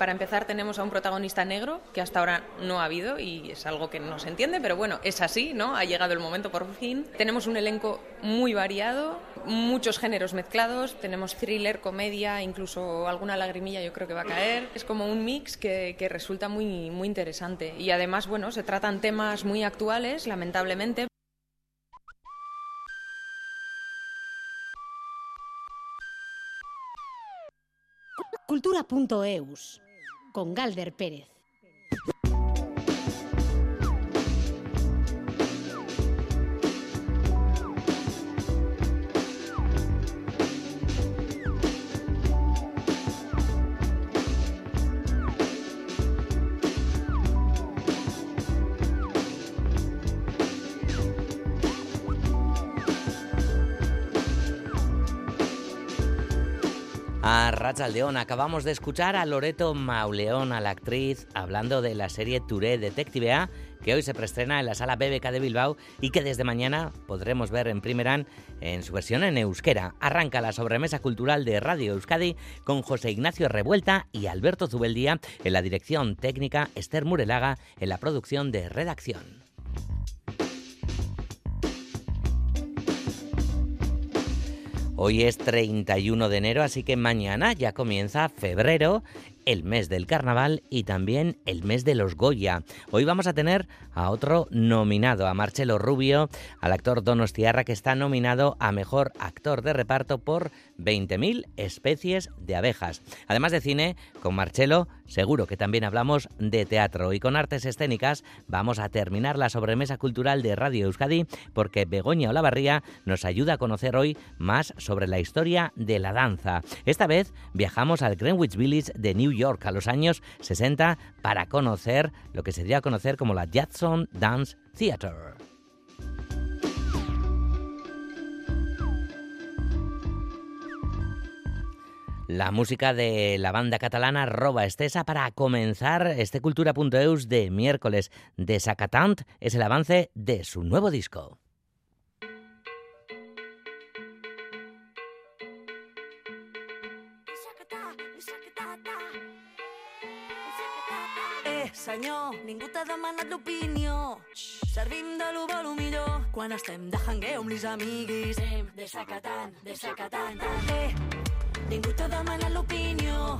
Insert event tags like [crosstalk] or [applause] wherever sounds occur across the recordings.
Para empezar tenemos a un protagonista negro que hasta ahora no ha habido y es algo que no se entiende, pero bueno, es así, ¿no? Ha llegado el momento por fin. Tenemos un elenco muy variado, muchos géneros mezclados, tenemos thriller, comedia, incluso alguna lagrimilla yo creo que va a caer. Es como un mix que, resulta muy, muy interesante y además, bueno, se tratan temas muy actuales, lamentablemente, cultura.eus con Galder Pérez. A León, acabamos de escuchar a Loreto Mauleón, a la actriz, hablando de la serie Touré Detective A, que hoy se preestrena en la sala BBK de Bilbao y que desde mañana podremos ver en Primeran en su versión en euskera. Arranca la sobremesa cultural de Radio Euskadi con José Ignacio Revuelta y Alberto Zubeldía en la dirección técnica, Esther Murelaga en la producción de redacción. Hoy es 31 de enero, así que mañana ya comienza febrero el mes del carnaval y también el mes de los Goya. Hoy vamos a tener a otro nominado, a Marcelo Rubio, al actor Donostiarra, que está nominado a Mejor Actor de Reparto por 20.000 especies de abejas. Además de cine, con Marcelo seguro que también hablamos de teatro y con artes escénicas vamos a terminar la sobremesa cultural de Radio Euskadi porque Begoña Olavarría nos ayuda a conocer hoy más sobre la historia de la danza. Esta vez viajamos al Greenwich Village de New York a los años 60 para conocer lo que se dio a conocer como la Jackson Dance Theatre. La música de la banda catalana Roba Estesa para comenzar este Cultura.eus de miércoles de Sacatant es el avance de su nuevo disco. senyor, ningú t'ha demanat l'opinió. Servim de lo bo, lo millor, quan estem de jangueu amb les amiguis. Sem de sacatant, de sacatant. Eh, ningú t'ha demanat l'opinió.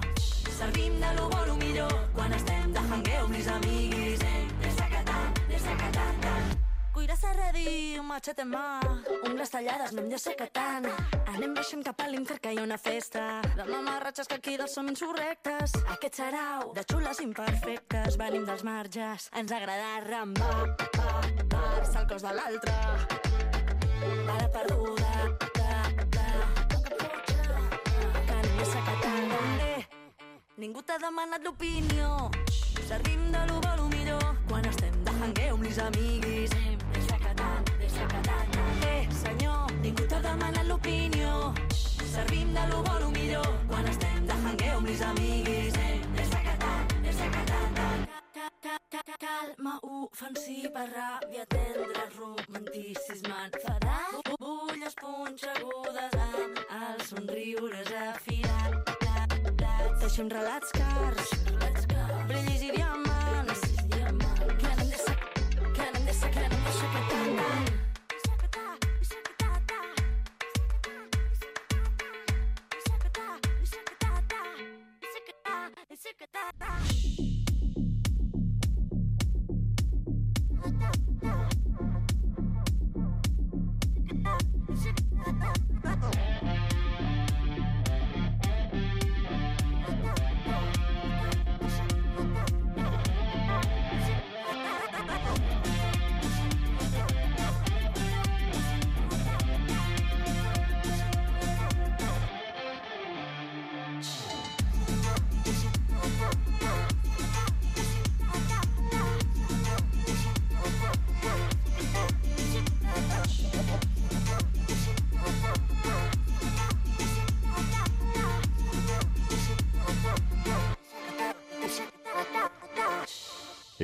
Servim de lo bo, lo millor, quan estem de jangueu les amiguis. Sem de sacatant, de sacatant. Cuira serredi, un matxet en mà, ungles tallades, anem de secatant. Anem baixant cap a l'infer que hi ha una festa de mamarratxes que aquí dels som insurrectes. Aquest sarau de xules imperfectes, venim dels marges, ens agrada rambar, pa, el cos de l'altre. Bala perduda, ningú t'ha demanat l'opinió, servim de lo bo, lo millor, quan estem de jangueu amb les amiguis. De secatant, de secatant. Eh, senyor, ningú t'ha demanat l'opinió. Servim de lo bo, lo millor, quan estem de jangueu amb les amiguis. De secatant, de secatant. Calma ofensiva, ràbia tendra, romanticisme enfadat. Bulles punxegudes amb els somriures afilat. Deixem relats cars, brillis i diamants.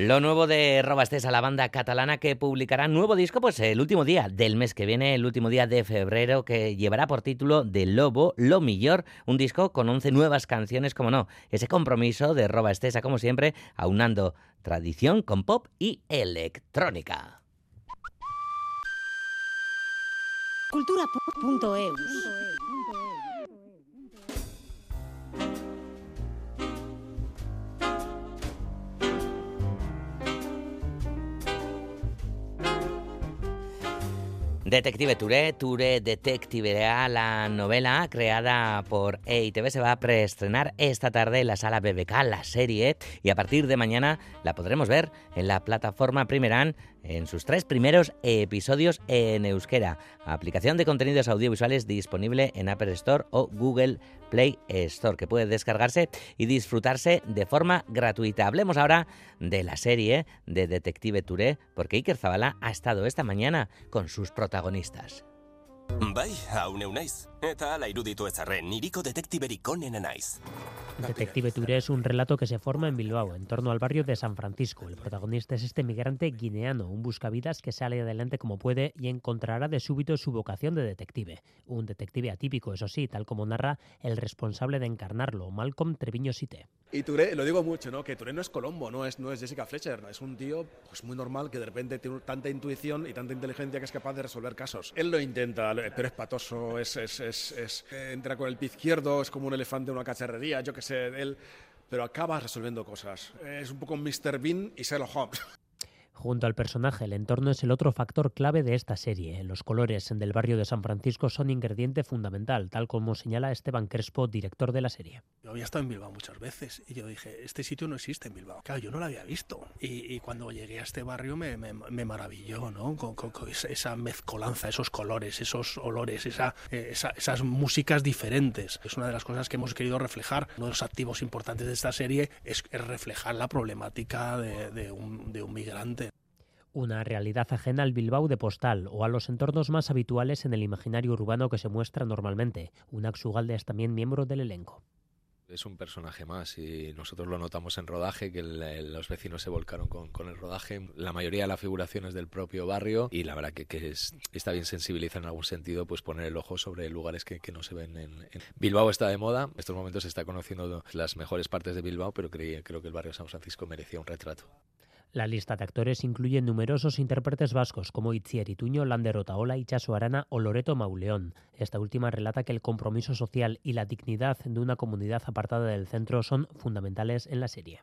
Lo nuevo de Robastesa, la banda catalana que publicará nuevo disco pues el último día del mes que viene, el último día de febrero, que llevará por título De Lobo, Lo Millor, un disco con 11 nuevas canciones, como no, ese compromiso de Robastesa, como siempre, aunando tradición con pop y electrónica. Detective Touré, Touré Detective, la novela creada por EITV se va a preestrenar esta tarde en la sala BBK, la serie, y a partir de mañana la podremos ver en la plataforma Primeran en sus tres primeros episodios en euskera. Aplicación de contenidos audiovisuales disponible en Apple Store o Google Play Store, que puede descargarse y disfrutarse de forma gratuita. Hablemos ahora de la serie de Detective Touré, porque Iker Zabala ha estado esta mañana con sus protagonistas. Bai, hau naiz. Eta ala iruditu ezarren, niriko detektiberik onena naiz. Detective Touré es un relato que se forma en Bilbao, en torno al barrio de San Francisco. El protagonista es este migrante guineano, un buscavidas que sale adelante como puede y encontrará de súbito su vocación de detective. Un detective atípico, eso sí, tal como narra el responsable de encarnarlo, Malcolm Treviño Site. Y Touré, lo digo mucho, ¿no? Que Touré no es Colombo, no es, no es Jessica Fletcher, es un tío pues, muy normal que de repente tiene tanta intuición y tanta inteligencia que es capaz de resolver casos. Él lo intenta, pero es patoso, es, es, es, es entra con el pie izquierdo, es como un elefante en una cacharrería, yo que sé, él, pero acaba resolviendo cosas. Es un poco Mr. Bean y Sherlock Holmes. [laughs] Junto al personaje, el entorno es el otro factor clave de esta serie. Los colores del barrio de San Francisco son ingrediente fundamental, tal como señala Esteban Crespo, director de la serie. Yo había estado en Bilbao muchas veces y yo dije, este sitio no existe en Bilbao. Claro, yo no lo había visto. Y, y cuando llegué a este barrio me, me, me maravilló, ¿no? Con, con, con, esa mezcolanza, esos colores, esos olores, esa, eh, esa, esas músicas diferentes. Es una de las cosas que hemos querido reflejar. Uno de los activos importantes de esta serie es, reflejar la problemática de, de, un, de un migrante una realidad ajena al Bilbao de postal o a los entornos más habituales en el imaginario urbano que se muestra normalmente. Unax Ugalde es también miembro del elenco. Es un personaje más y nosotros lo notamos en rodaje, que los vecinos se volcaron con, con, el rodaje. La mayoría de la figuración es del propio barrio y la verdad que, que es, está bien sensibilizar en algún sentido, pues poner el ojo sobre lugares que, que no se ven en, Bilbao está de moda, en estos momentos se está conociendo las mejores partes de Bilbao, pero creía, creo que el barrio San Francisco merecía un retrato. La lista de actores incluye numerosos intérpretes vascos como Itziar Ituño, Lander Otaola, Ichaso Arana o Loreto Mauleón. Esta última relata que el compromiso social y la dignidad de una comunidad apartada del centro son fundamentales en la serie.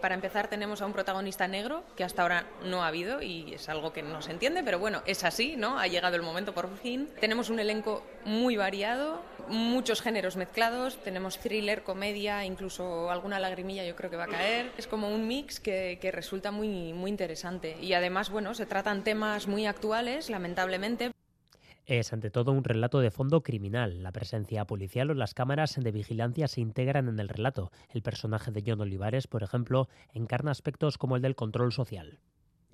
Para empezar tenemos a un protagonista negro que hasta ahora no ha habido y es algo que no se entiende, pero bueno, es así, ¿no? Ha llegado el momento por fin. Tenemos un elenco muy variado, muchos géneros mezclados, tenemos thriller, comedia, incluso alguna lagrimilla yo creo que va a caer. Es como un mix que, que resulta muy, muy interesante y además, bueno, se tratan temas muy actuales, lamentablemente. Es ante todo un relato de fondo criminal. La presencia policial o las cámaras de vigilancia se integran en el relato. El personaje de John Olivares, por ejemplo, encarna aspectos como el del control social.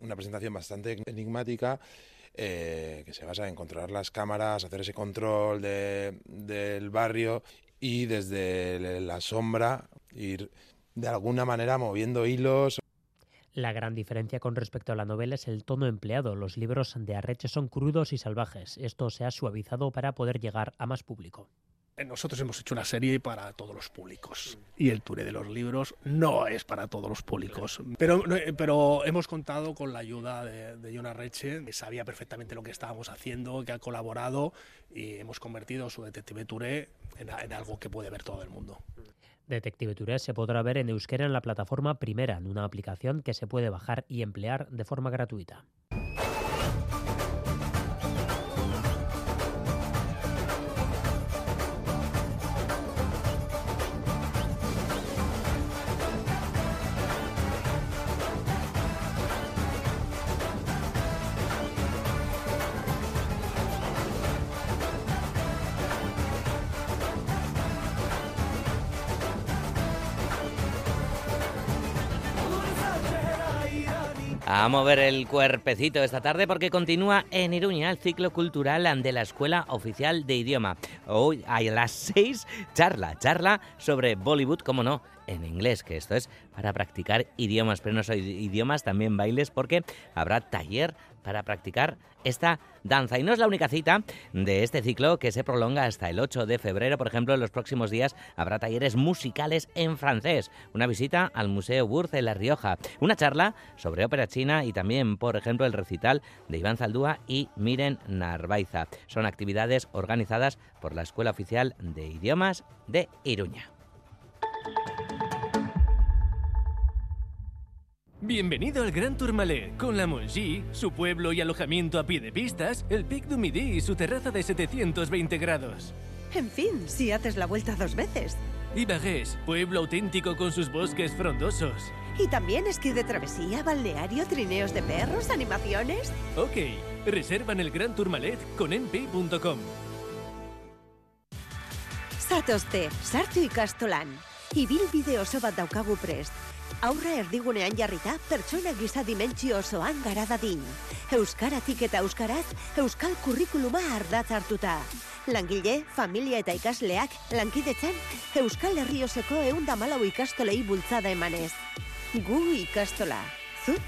Una presentación bastante enigmática eh, que se basa en controlar las cámaras, hacer ese control de, del barrio y desde la sombra ir de alguna manera moviendo hilos la gran diferencia con respecto a la novela es el tono empleado. Los libros de Arreche son crudos y salvajes. Esto se ha suavizado para poder llegar a más público. Nosotros hemos hecho una serie para todos los públicos y el tour de los libros no es para todos los públicos. Pero, pero hemos contado con la ayuda de, de John Arreche, que sabía perfectamente lo que estábamos haciendo, que ha colaborado y hemos convertido su Detective Touré en algo que puede ver todo el mundo. Detective Touré se podrá ver en euskera en la plataforma Primera, en una aplicación que se puede bajar y emplear de forma gratuita. Mover el cuerpecito esta tarde porque continúa en Iruña el ciclo cultural de la Escuela Oficial de Idioma. Hoy a las seis, charla, charla sobre Bollywood, como no, en inglés, que esto es para practicar idiomas, pero no solo idiomas, también bailes, porque habrá taller para practicar esta danza. Y no es la única cita de este ciclo que se prolonga hasta el 8 de febrero. Por ejemplo, en los próximos días habrá talleres musicales en francés, una visita al Museo Burz en La Rioja, una charla sobre ópera china y también, por ejemplo, el recital de Iván Zaldúa y Miren Narvaiza. Son actividades organizadas por la Escuela Oficial de Idiomas de Iruña. Bienvenido al Gran Tourmalet, con la Mongie, su pueblo y alojamiento a pie de pistas, el Pic du Midi y su terraza de 720 grados. En fin, si haces la vuelta dos veces. Y Bagués, pueblo auténtico con sus bosques frondosos. Y también esquí de travesía, balneario, trineos de perros, animaciones. Ok, reserva en el Gran Tourmalet con enpay.com. Zatozte, sartu ikastolan. Ibil bide oso bat daukagu prest. Aurra erdigunean jarrita, pertsona giza dimentsio osoan gara dadin. Euskaratik eta euskaraz, euskal kurrikuluma ardatz hartuta. Langile, familia eta ikasleak, lankidetzan, euskal herrioseko eunda malau ikastolei bultzada emanez. Gu ikastola. Zu?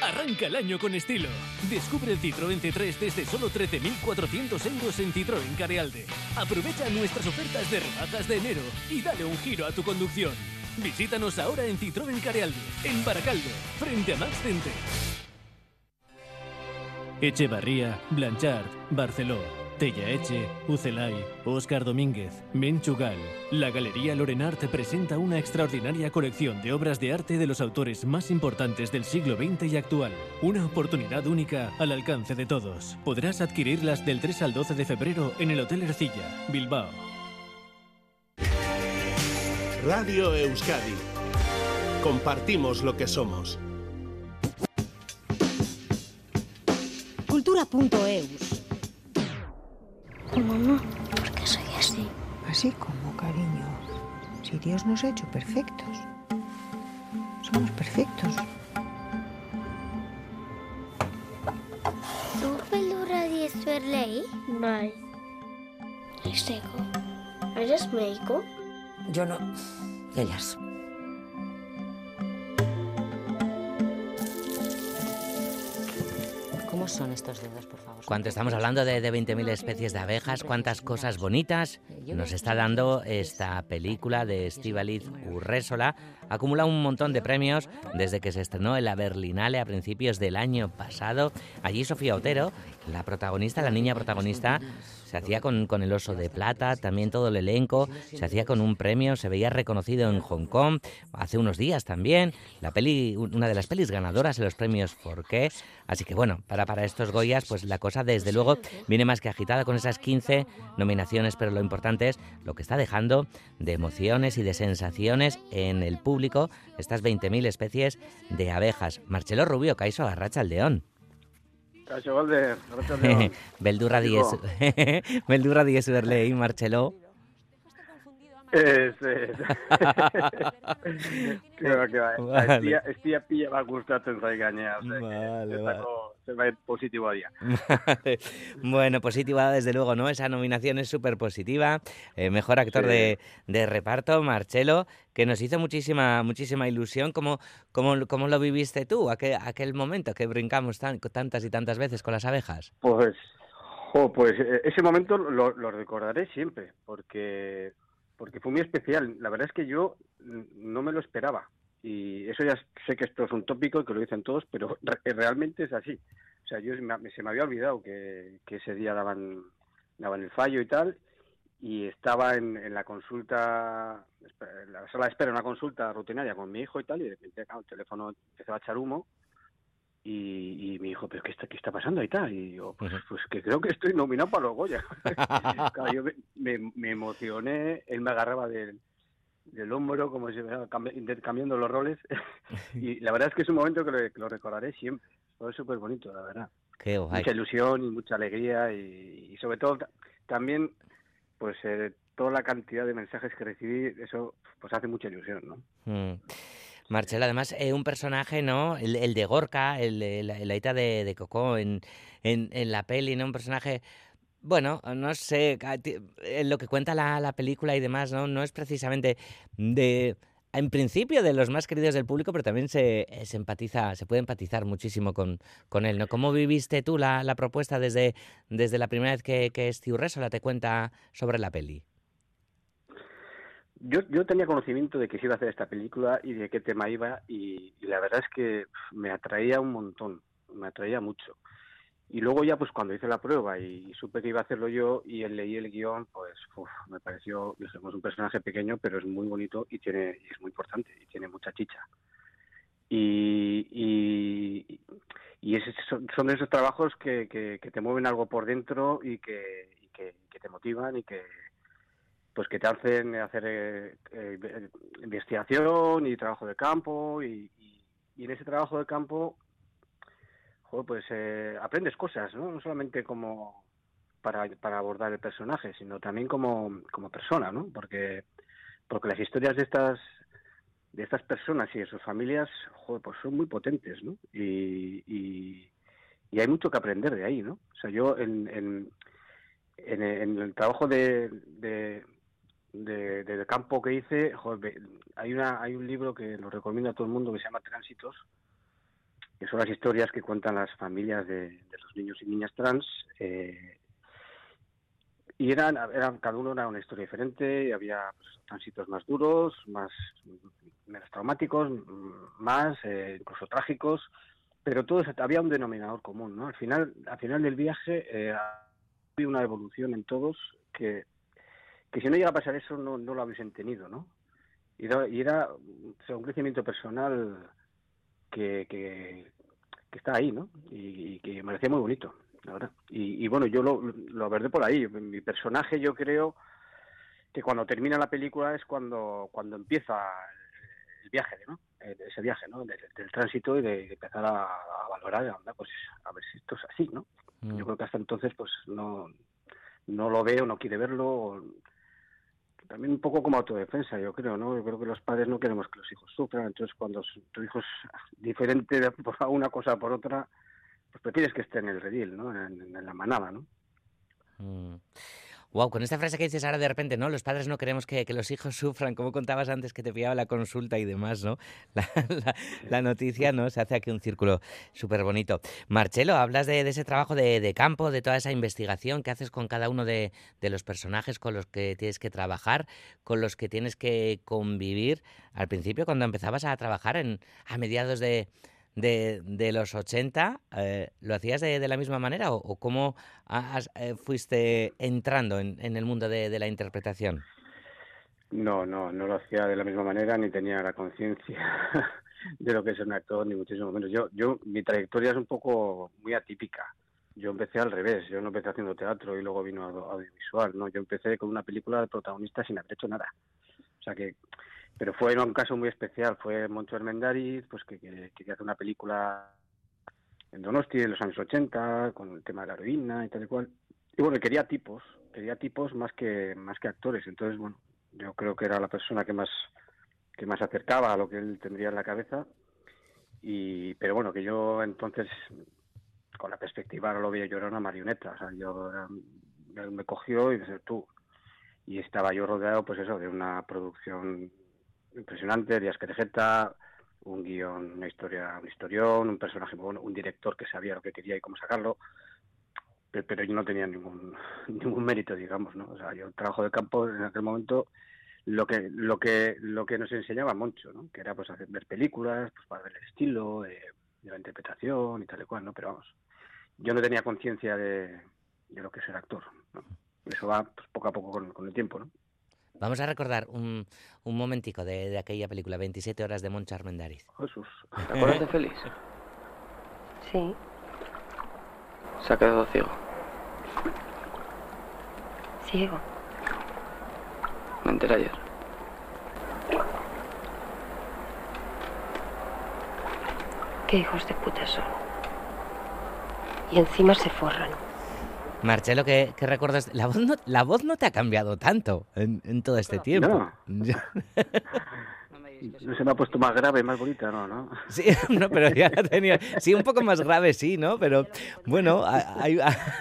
Arranca el año con estilo. Descubre el Citroën C3 desde solo 13.400 euros en Citroën Carealde. Aprovecha nuestras ofertas de rebajas de enero y dale un giro a tu conducción. Visítanos ahora en Citroën Carealde, en Baracaldo, frente a Max Center. Echevarría, Blanchard, Barceló, Tella Eche, Ucelay, Óscar Domínguez, Menchugal. La Galería Lorenart presenta una extraordinaria colección de obras de arte de los autores más importantes del siglo XX y actual. Una oportunidad única al alcance de todos. Podrás adquirirlas del 3 al 12 de febrero en el Hotel Ercilla, Bilbao. Radio Euskadi. Compartimos lo que somos. Cultura.eus. Mamá, ¿por qué soy así? Así como, cariño. Si Dios nos ha hecho perfectos. Somos perfectos. ¿Tú pelura de. Esteko. ¿Eres médico? Yo no. Ellas. ¿Cómo son estos dedos, por favor? Cuando estamos hablando de, de 20.000 especies de abejas, cuántas cosas bonitas nos está dando esta película de Estivaliz Urrésola. Acumula un montón de premios desde que se estrenó en la Berlinale a principios del año pasado. Allí Sofía Otero, la protagonista, la niña protagonista, se hacía con, con, el oso de plata, también todo el elenco, se hacía con un premio, se veía reconocido en Hong Kong, hace unos días también, la peli, una de las pelis ganadoras en los premios Forqué, así que bueno, para, para estos Goyas, pues la cosa desde luego viene más que agitada con esas 15 nominaciones, pero lo importante es lo que está dejando de emociones y de sensaciones en el público, estas 20.000 especies de abejas. Marcelo Rubio, Caiso Arracha el León. Kaixo Balde, arratsaldeon. [laughs] Beldurra diez, [laughs] beldurra diez berlei, Martxelo. Ez, ez. Keba. [laughs] Vale. Estia, estia pila bat gustatzen zai gainea. Vale, vale. Zerbait positiboa dira. Vale. [laughs] Bueno, positiva desde luego, ¿no? Esa nominación es súper positiva. Eh, mejor actor Sí. de, de reparto, Marcelo, que nos hizo muchísima muchísima ilusión. ¿Cómo, cómo, cómo lo viviste tú, aquel, aquel momento que brincamos tan- tantas y tantas veces con las abejas? Pues, jo, pues eh, ese momento lo, lo recordaré siempre, porque, porque fue muy especial. La verdad es que yo no me lo esperaba. Y eso ya sé que esto es un tópico y que lo dicen todos, pero re- realmente es así. O sea, yo me- se me había olvidado que, que ese día daban, daban el fallo y tal, y estaba en, en la consulta, en la sala de espera, una consulta rutinaria con mi hijo y tal, y de repente claro, el teléfono empezó a echar humo, y, y me dijo, pero qué está, qué está pasando y tal? Y yo, pues, pues que creo que estoy nominado para los Goya. [laughs] Claro, yo me, me- me emocioné, él me agarraba del, del hombro, como si intercambiando los roles. [laughs] y la verdad es que es un momento que lo, que lo recordaré siempre. Fue súper bonito, la verdad. Qué. Mucha ilusión y mucha alegría y, y sobre todo ta- también, pues eh, toda la cantidad de mensajes que recibí, eso pues hace mucha ilusión, ¿no? Mm. Marcelo, además, eh, un personaje, ¿no? El, el de Gorka, el, el, el Aita de, de Coco en, en, en la peli, ¿no? Un personaje bueno, no sé, lo que cuenta la, la, película y demás, ¿no? No es precisamente de en principio de los más queridos del público, pero también se, se empatiza, se puede empatizar muchísimo con, con él, ¿no? ¿Cómo viviste tú la, la propuesta desde, desde la primera vez que, que Steve Resola te cuenta sobre la peli? Yo, yo tenía conocimiento de que se iba a hacer esta película y de qué tema iba y la verdad es que me atraía un montón, me atraía mucho. Y luego ya, pues cuando hice la prueba y supe que iba a hacerlo yo y él leí el guion, pues me pareció, dijimos, un personaje pequeño, pero es muy bonito y tiene y es muy importante y tiene mucha chicha. Y, y, y son, esos trabajos que, que, te mueven algo por dentro y que, que, te motivan y que pues que te hacen hacer eh, eh, investigación y trabajo de campo y, y en ese trabajo de campo pues eh, aprendes cosas, ¿no? No solamente como para, para abordar el personaje, sino también como, como persona, ¿no? Porque, porque las historias de estas de estas personas y de sus familias, joder, pues son muy potentes, ¿no? Y, y, hay mucho que aprender de ahí, ¿no? O sea, yo en, en, en, el trabajo de, de, de, campo que hice, joder, hay, una, hay un libro que lo recomiendo a todo el mundo que se llama Tránsitos, que son las historias que cuentan las familias de, los niños y niñas trans. Eh, y eran, cada uno era una historia diferente, había pues, tránsitos más duros, más menos traumáticos, más eh, incluso trágicos, pero todos había un denominador común, ¿no? Al final, al final del viaje eh, había una evolución en todos que, que si no llega a pasar eso no, no lo hubiesen tenido, ¿no? Y era, y era un crecimiento personal que, que, está ahí, ¿no? Y, que me parecía muy bonito, la verdad. Y, bueno, yo lo, lo verdad por ahí. Mi personaje, yo creo que cuando termina la película es cuando, cuando empieza el viaje, ¿no? Ese viaje, ¿no? Del, tránsito y de, empezar a, valorar, pues a ver si esto es así, ¿no? Mm. Yo creo que hasta entonces, pues no, no lo veo, no quiere verlo, también un poco como autodefensa, yo creo, ¿no? Yo creo que los padres no queremos que los hijos sufran, entonces cuando tu hijo es [laughs] diferente de [laughs] una cosa por otra, pues prefieres que esté en el redil, ¿no? En, la manada, ¿no? Mm. Wow, con esta frase que dices ahora de repente, ¿no? Los padres no queremos que, los hijos [laughs] sufran, como contabas antes que te pillaba la consulta y demás, ¿no? [laughs] La, noticia, ¿no? Se hace aquí un círculo súper bonito. Marcelo, hablas de, ese trabajo de, campo, de toda esa investigación que haces con cada uno de, de los personajes con los que tienes que trabajar, con los que tienes que convivir. Al principio, cuando empezabas a trabajar en, a mediados de de, de los 80, eh, ¿lo hacías de, de, la misma manera o, cómo eh, fuiste entrando en, en el mundo de, de, la interpretación? No, no, no lo hacía de la misma manera ni tenía la conciencia [laughs] de lo que es un actor, ni muchísimo menos. Yo, yo, mi trayectoria es un poco muy atípica. Yo empecé al revés, yo no empecé haciendo teatro y luego vino audiovisual, ¿no? Yo empecé con una película de protagonista sin haber hecho nada. O sea que pero fue un caso muy especial, fue Moncho Hermendariz, pues que, quería hacer una película en Donosti en los años 80, con el tema de la heroína y tal y cual. Y bueno, quería tipos, quería tipos más que más que actores, entonces bueno, yo creo que era la persona que más que más acercaba a lo que él tendría en la cabeza. Y pero bueno, que yo entonces con la perspectiva no lo veía yo era una marioneta, o sea, yo él me cogió y dice tú y estaba yo rodeado pues eso de una producción impresionante, Díaz Querejeta, un guion, una historia, un historión, un personaje bueno, un director que sabía lo que quería y cómo sacarlo, pero yo no tenía ningún [laughs] ningún mérito, digamos, ¿no? O sea, yo trabajo de campo en aquel momento lo que lo que lo que nos enseñaba mucho, ¿no? Que era pues hacer ver películas, pues para ver el estilo de, la interpretación y tal y cual, ¿no? Pero vamos, yo no tenía conciencia de, de lo que es ser actor, ¿no? Eso va pues, poco a poco con, con el tiempo, ¿no? Vamos a recordar un, un momentico de, de, aquella película, 27 horas de Moncha Armendariz. Jesús. ¿Te acuerdas de Félix? Sí. Se ha quedado ciego. ¿Ciego? Me enteré ayer. Qué hijos de puta son. Y encima se forran. Marcelo, ¿qué, qué recuerdas? La voz, no, la voz no te ha cambiado tanto en, en todo este tiempo. No. [laughs] se me ha puesto más grave, más bonita, ¿no? ¿no? Sí, [laughs] no, pero ya la tenía. Sí, un poco más grave, sí, ¿no? Pero bueno, hay,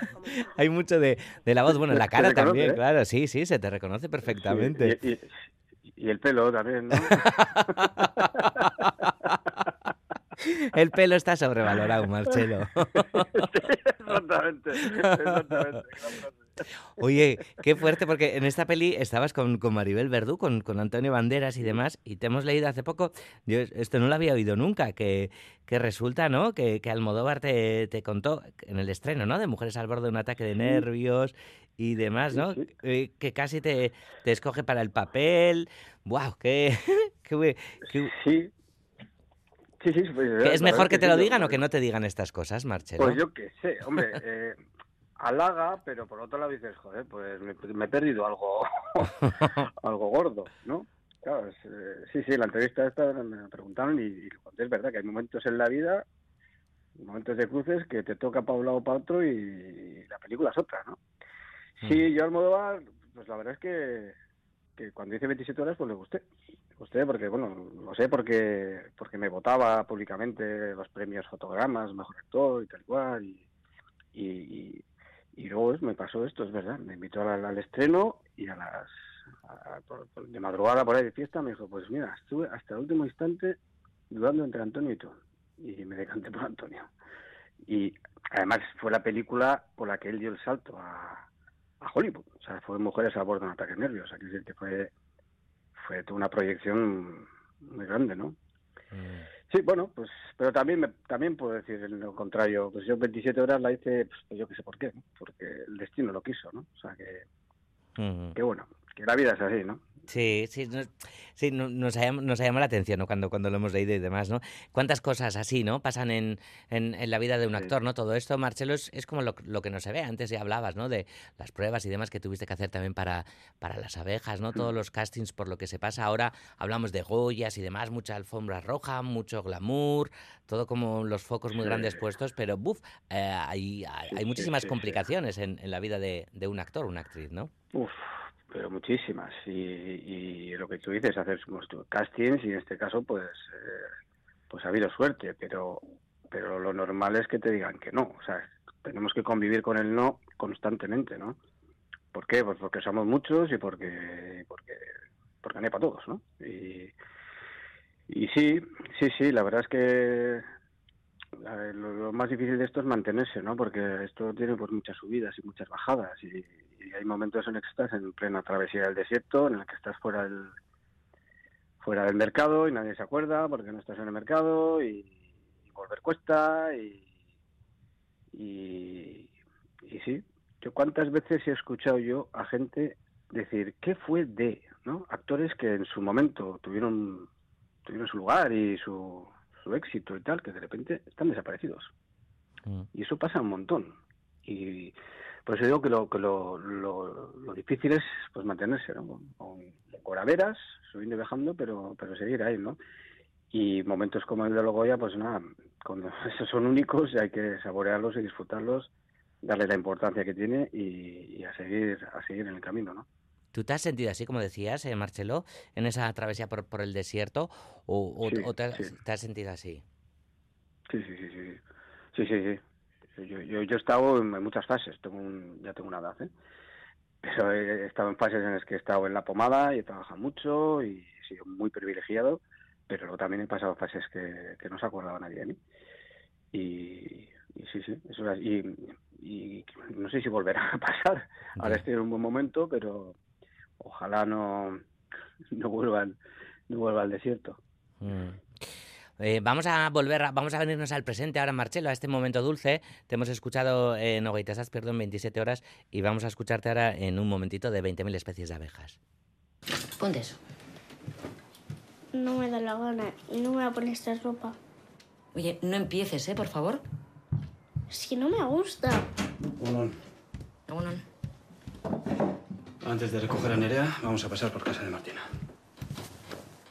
[laughs] hay mucho de, de la voz, bueno, en la cara reconoce, también, ¿eh? claro, sí, sí, se te reconoce perfectamente. Y, y- y el pelo también, ¿no? El pelo está sobrevalorado, Marcelo. Exactamente, exactamente. Oye, qué fuerte, porque en esta peli estabas con, con Maribel Verdú, con, con Antonio Banderas y demás, y te hemos leído hace poco, yo esto no lo había oído nunca, que, que resulta, ¿no?, que, que Almodóvar te, te contó en el estreno, ¿no?, de Mujeres al borde de un ataque de nervios y demás, ¿no?, Eh, que casi te, te escoge para el papel. ¡Wow! [laughs] ¡Qué, qué, Sí. Sí, sí, pues, la ¿Es mejor que te sí, lo yo- digan o que no te digan estas cosas, Marcelo? Pues yo qué sé, hombre, [laughs] eh, halaga, pero por otro lado dices, joder, pues me, me he perdido algo, [laughs] algo gordo, ¿no? Claro, es, eh, sí, sí, en la entrevista esta me preguntaron y, y es verdad que hay momentos en la vida, momentos de cruces que te toca para un lado o para otro y, la película es otra, ¿no? Sí, yo Almodóvar, pues la verdad es que, que cuando hice 27 horas, pues le gusté. Le gusté porque, bueno, lo sé porque porque me votaba públicamente los premios fotogramas, mejor actor y tal cual. Y, y, y, luego es- me pasó esto, es verdad. Me invitó al, estreno y a las de madrugada por ahí de fiesta me dijo, pues mira, estuve hasta el último instante dudando entre Antonio y tú. Y me decanté por Antonio. Y además fue la película por la que él dio el salto a, a Hollywood. O sea, fue Mujeres a bordo de un ataque de nervios. O sea, quiero decir que fue, fue toda una proyección muy grande, ¿no? Sí, bueno, pues, pero también me- también puedo decir lo contrario. Pues yo 27 horas la hice, pues, pues yo qué sé por qué, ¿no? Porque el destino lo quiso, ¿no? O sea, que, Ujú. que bueno, que la vida es así, ¿no? Sí, sí, nos, sí, no- nos, ha, nos ha llamado la atención ¿no? cuando, cuando lo hemos leído y demás, ¿no? Cuántas cosas así, ¿no? Pasan en, en, en la vida de un actor, ¿no? Todo esto, Marcelo, es, es como lo, lo que no se ve. Antes ya hablabas, ¿no? De las pruebas y demás que tuviste que hacer también para, para las abejas, ¿no? Todos los castings por lo que se pasa. Ahora hablamos de Goyas y demás, mucha alfombra roja, mucho glamour, todo como los focos muy grandes puestos, pero, buf, eh, hay, hay, muchísimas complicaciones en, en la vida de, de un actor, una actriz, ¿no? Uf, pero muchísimas. Y, lo que tú dices, hacer castings y en este caso, pues, eh, pues ha habido suerte, pero, pero lo normal es que te digan que no. O sea, tenemos que convivir con el no constantemente, ¿no? ¿Por qué? Pues porque somos muchos y porque, porque, porque no para todos, ¿no? Y, y sí, sí, sí, la verdad es que lo, lo más difícil de esto es mantenerse, ¿no? Porque esto tiene pues muchas subidas y muchas bajadas y, y hay momentos en los que estás en plena travesía del desierto, en el que estás fuera del fuera del mercado y nadie se acuerda porque no estás en el mercado y, y volver cuesta y, y y sí, yo cuántas veces he escuchado yo a gente decir qué fue de, ¿no? Actores que en su momento tuvieron tuvieron su lugar y su, su éxito y tal, que de repente están desaparecidos. Y eso pasa un montón. Y por eso digo que lo que lo, lo, lo difícil es pues mantenerse, ¿no? Con, con coraveras, subiendo y bajando, pero, pero seguir ahí, ¿no? Y momentos como el de Logoya, pues nada, cuando [laughs] esos son únicos y hay que saborearlos y disfrutarlos, darle la importancia que tiene y, y a seguir a seguir en el camino, ¿no? ¿Tú te has sentido así, como decías, eh, Marcelo, en esa travesía por, por el desierto? ¿O, o- Sí, o te, has- sí. te has sentido así? Sí, sí, sí, sí. Sí, sí, sí. Yo, yo, yo he estado en muchas fases, tengo un- ya tengo una edad, ¿eh? Pero he estado en fases en las que he estado en la pomada y he trabajado mucho y he sido muy privilegiado, pero luego también he pasado fases que, que no se acordaba nadie de mí. Y, y sí, sí, eso es, y, y no sé si volverá a pasar. Ahora estoy en un buen momento, pero ojalá no, no vuelvan no vuelva al desierto. Mm. Eh, vamos a volver, a- vamos a venirnos al presente ahora, Marcelo, a este momento dulce. Te hemos escuchado en Ogaitasas, perdón, 27 horas, y vamos a escucharte ahora en un momentito de 20.000 especies de abejas. Ponte eso. No me da la gana y no me voy a poner esta ropa. Oye, no empieces, ¿eh? Por favor. Es que no me gusta. Bueno, Bueno, antes de recoger a Nerea, vamos a pasar por casa de Martina.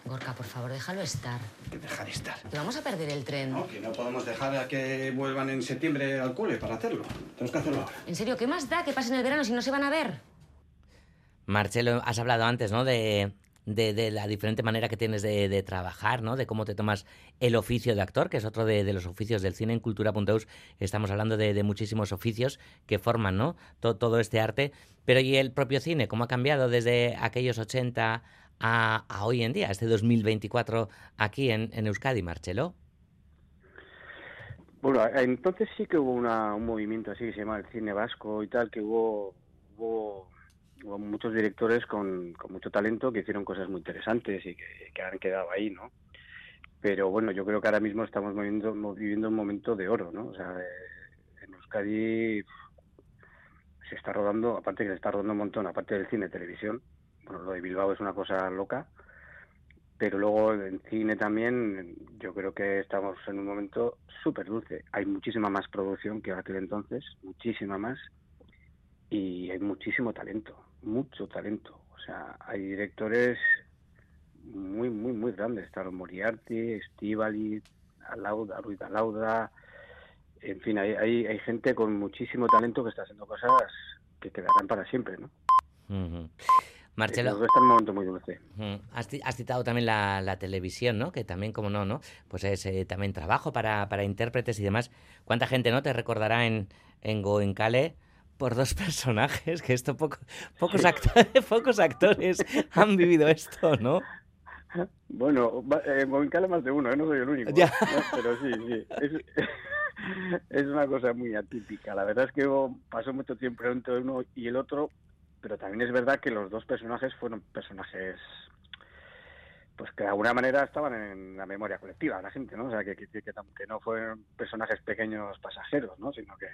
Gorka, por favor, déjalo estar. Que dejar estar. Que vamos a perder el tren. No, que no podemos dejar a que vuelvan en septiembre al cole para hacerlo. Tenemos que hacerlo ahora. En serio, ¿qué más da que pasen el verano si no se van a ver? Marcelo, has hablado antes, ¿no? De, de, de la diferente manera que tienes de, de, trabajar, ¿no? De cómo te tomas el oficio de actor, que es otro de, de los oficios del cine en Cultura.eus. Estamos hablando de, muchísimos oficios que forman, ¿no? Todo, todo, este arte. Pero ¿y el propio cine? ¿Cómo ha cambiado desde aquellos 80 a, a hoy en día, este 2024 aquí en, en Euskadi, Marcelo? Bueno, entonces sí que hubo una, un movimiento así que se llama el cine vasco y tal, que hubo, hubo, hubo muchos directores con, con, mucho talento que hicieron cosas muy interesantes y que, han quedado ahí, ¿no? Pero bueno, yo creo que ahora mismo estamos viviendo, viviendo un momento de oro, ¿no? O sea, en Euskadi se está rodando, aparte que se está rodando un montón, aparte del cine, televisión, bueno, lo de Bilbao es una cosa loca, pero luego en cine también yo creo que estamos en un momento súper dulce. Hay muchísima más producción que aquel entonces, muchísima más, y hay muchísimo talento, mucho talento. O sea, hay directores muy, muy, muy grandes. Taro Moriarty, Estivali, Alauda, Ruiz Alauda, en fin, hay, hay, hay gente con muchísimo talento que está haciendo cosas que quedarán para siempre, ¿no? Marcelo. Está un momento muy dulce. Has, has citado también la, la, televisión, ¿no? Que también, como no, ¿no? Pues es eh, también trabajo para, para intérpretes y demás. ¿Cuánta gente, no? Te recordará en, en Goenkale por dos [laughs] personajes, que esto poco, pocos, actores, [laughs] pocos actores [laughs] han vivido esto, ¿no? Bueno, en Goenkale más de uno, ¿eh? no soy el único. Ya. ¿no? Pero sí, sí. Es, es una cosa muy atípica. La verdad es que pasó mucho tiempo entre uno y el otro, pero también es verdad que los dos personajes fueron personajes pues que de alguna manera estaban en la memoria colectiva de la gente, ¿no? O sea, que, que, que, no fueron personajes pequeños pasajeros, ¿no? Sino que,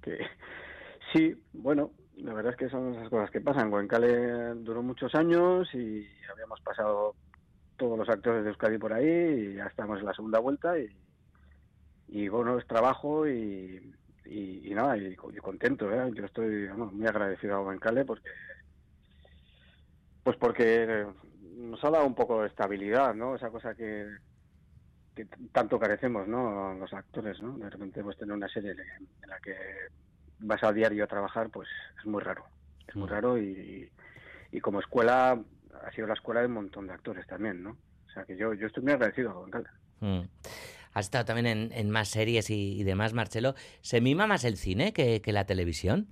que [laughs] sí, bueno, la verdad es que son esas cosas que pasan. Goenkale duró muchos años y habíamos pasado todos los actores de Euskadi por ahí y ya estamos en la segunda vuelta y, y bueno, es trabajo y, y, y nada, y, y, contento, ¿eh? Yo estoy bueno, muy agradecido a Goenkale porque pues porque nos ha dado un poco de estabilidad, ¿no? Esa cosa que, que tanto carecemos, ¿no? Los actores, ¿no? De repente pues tener una serie en la que vas a diario a trabajar, pues es muy raro. Es muy raro y, y como escuela ha sido la escuela de un montón de actores también, ¿no? O sea que yo, yo estoy muy agradecido a Goenkale. Mm. Has estado también en, más series y, demás, Marcelo. ¿Se mima más el cine que, la televisión?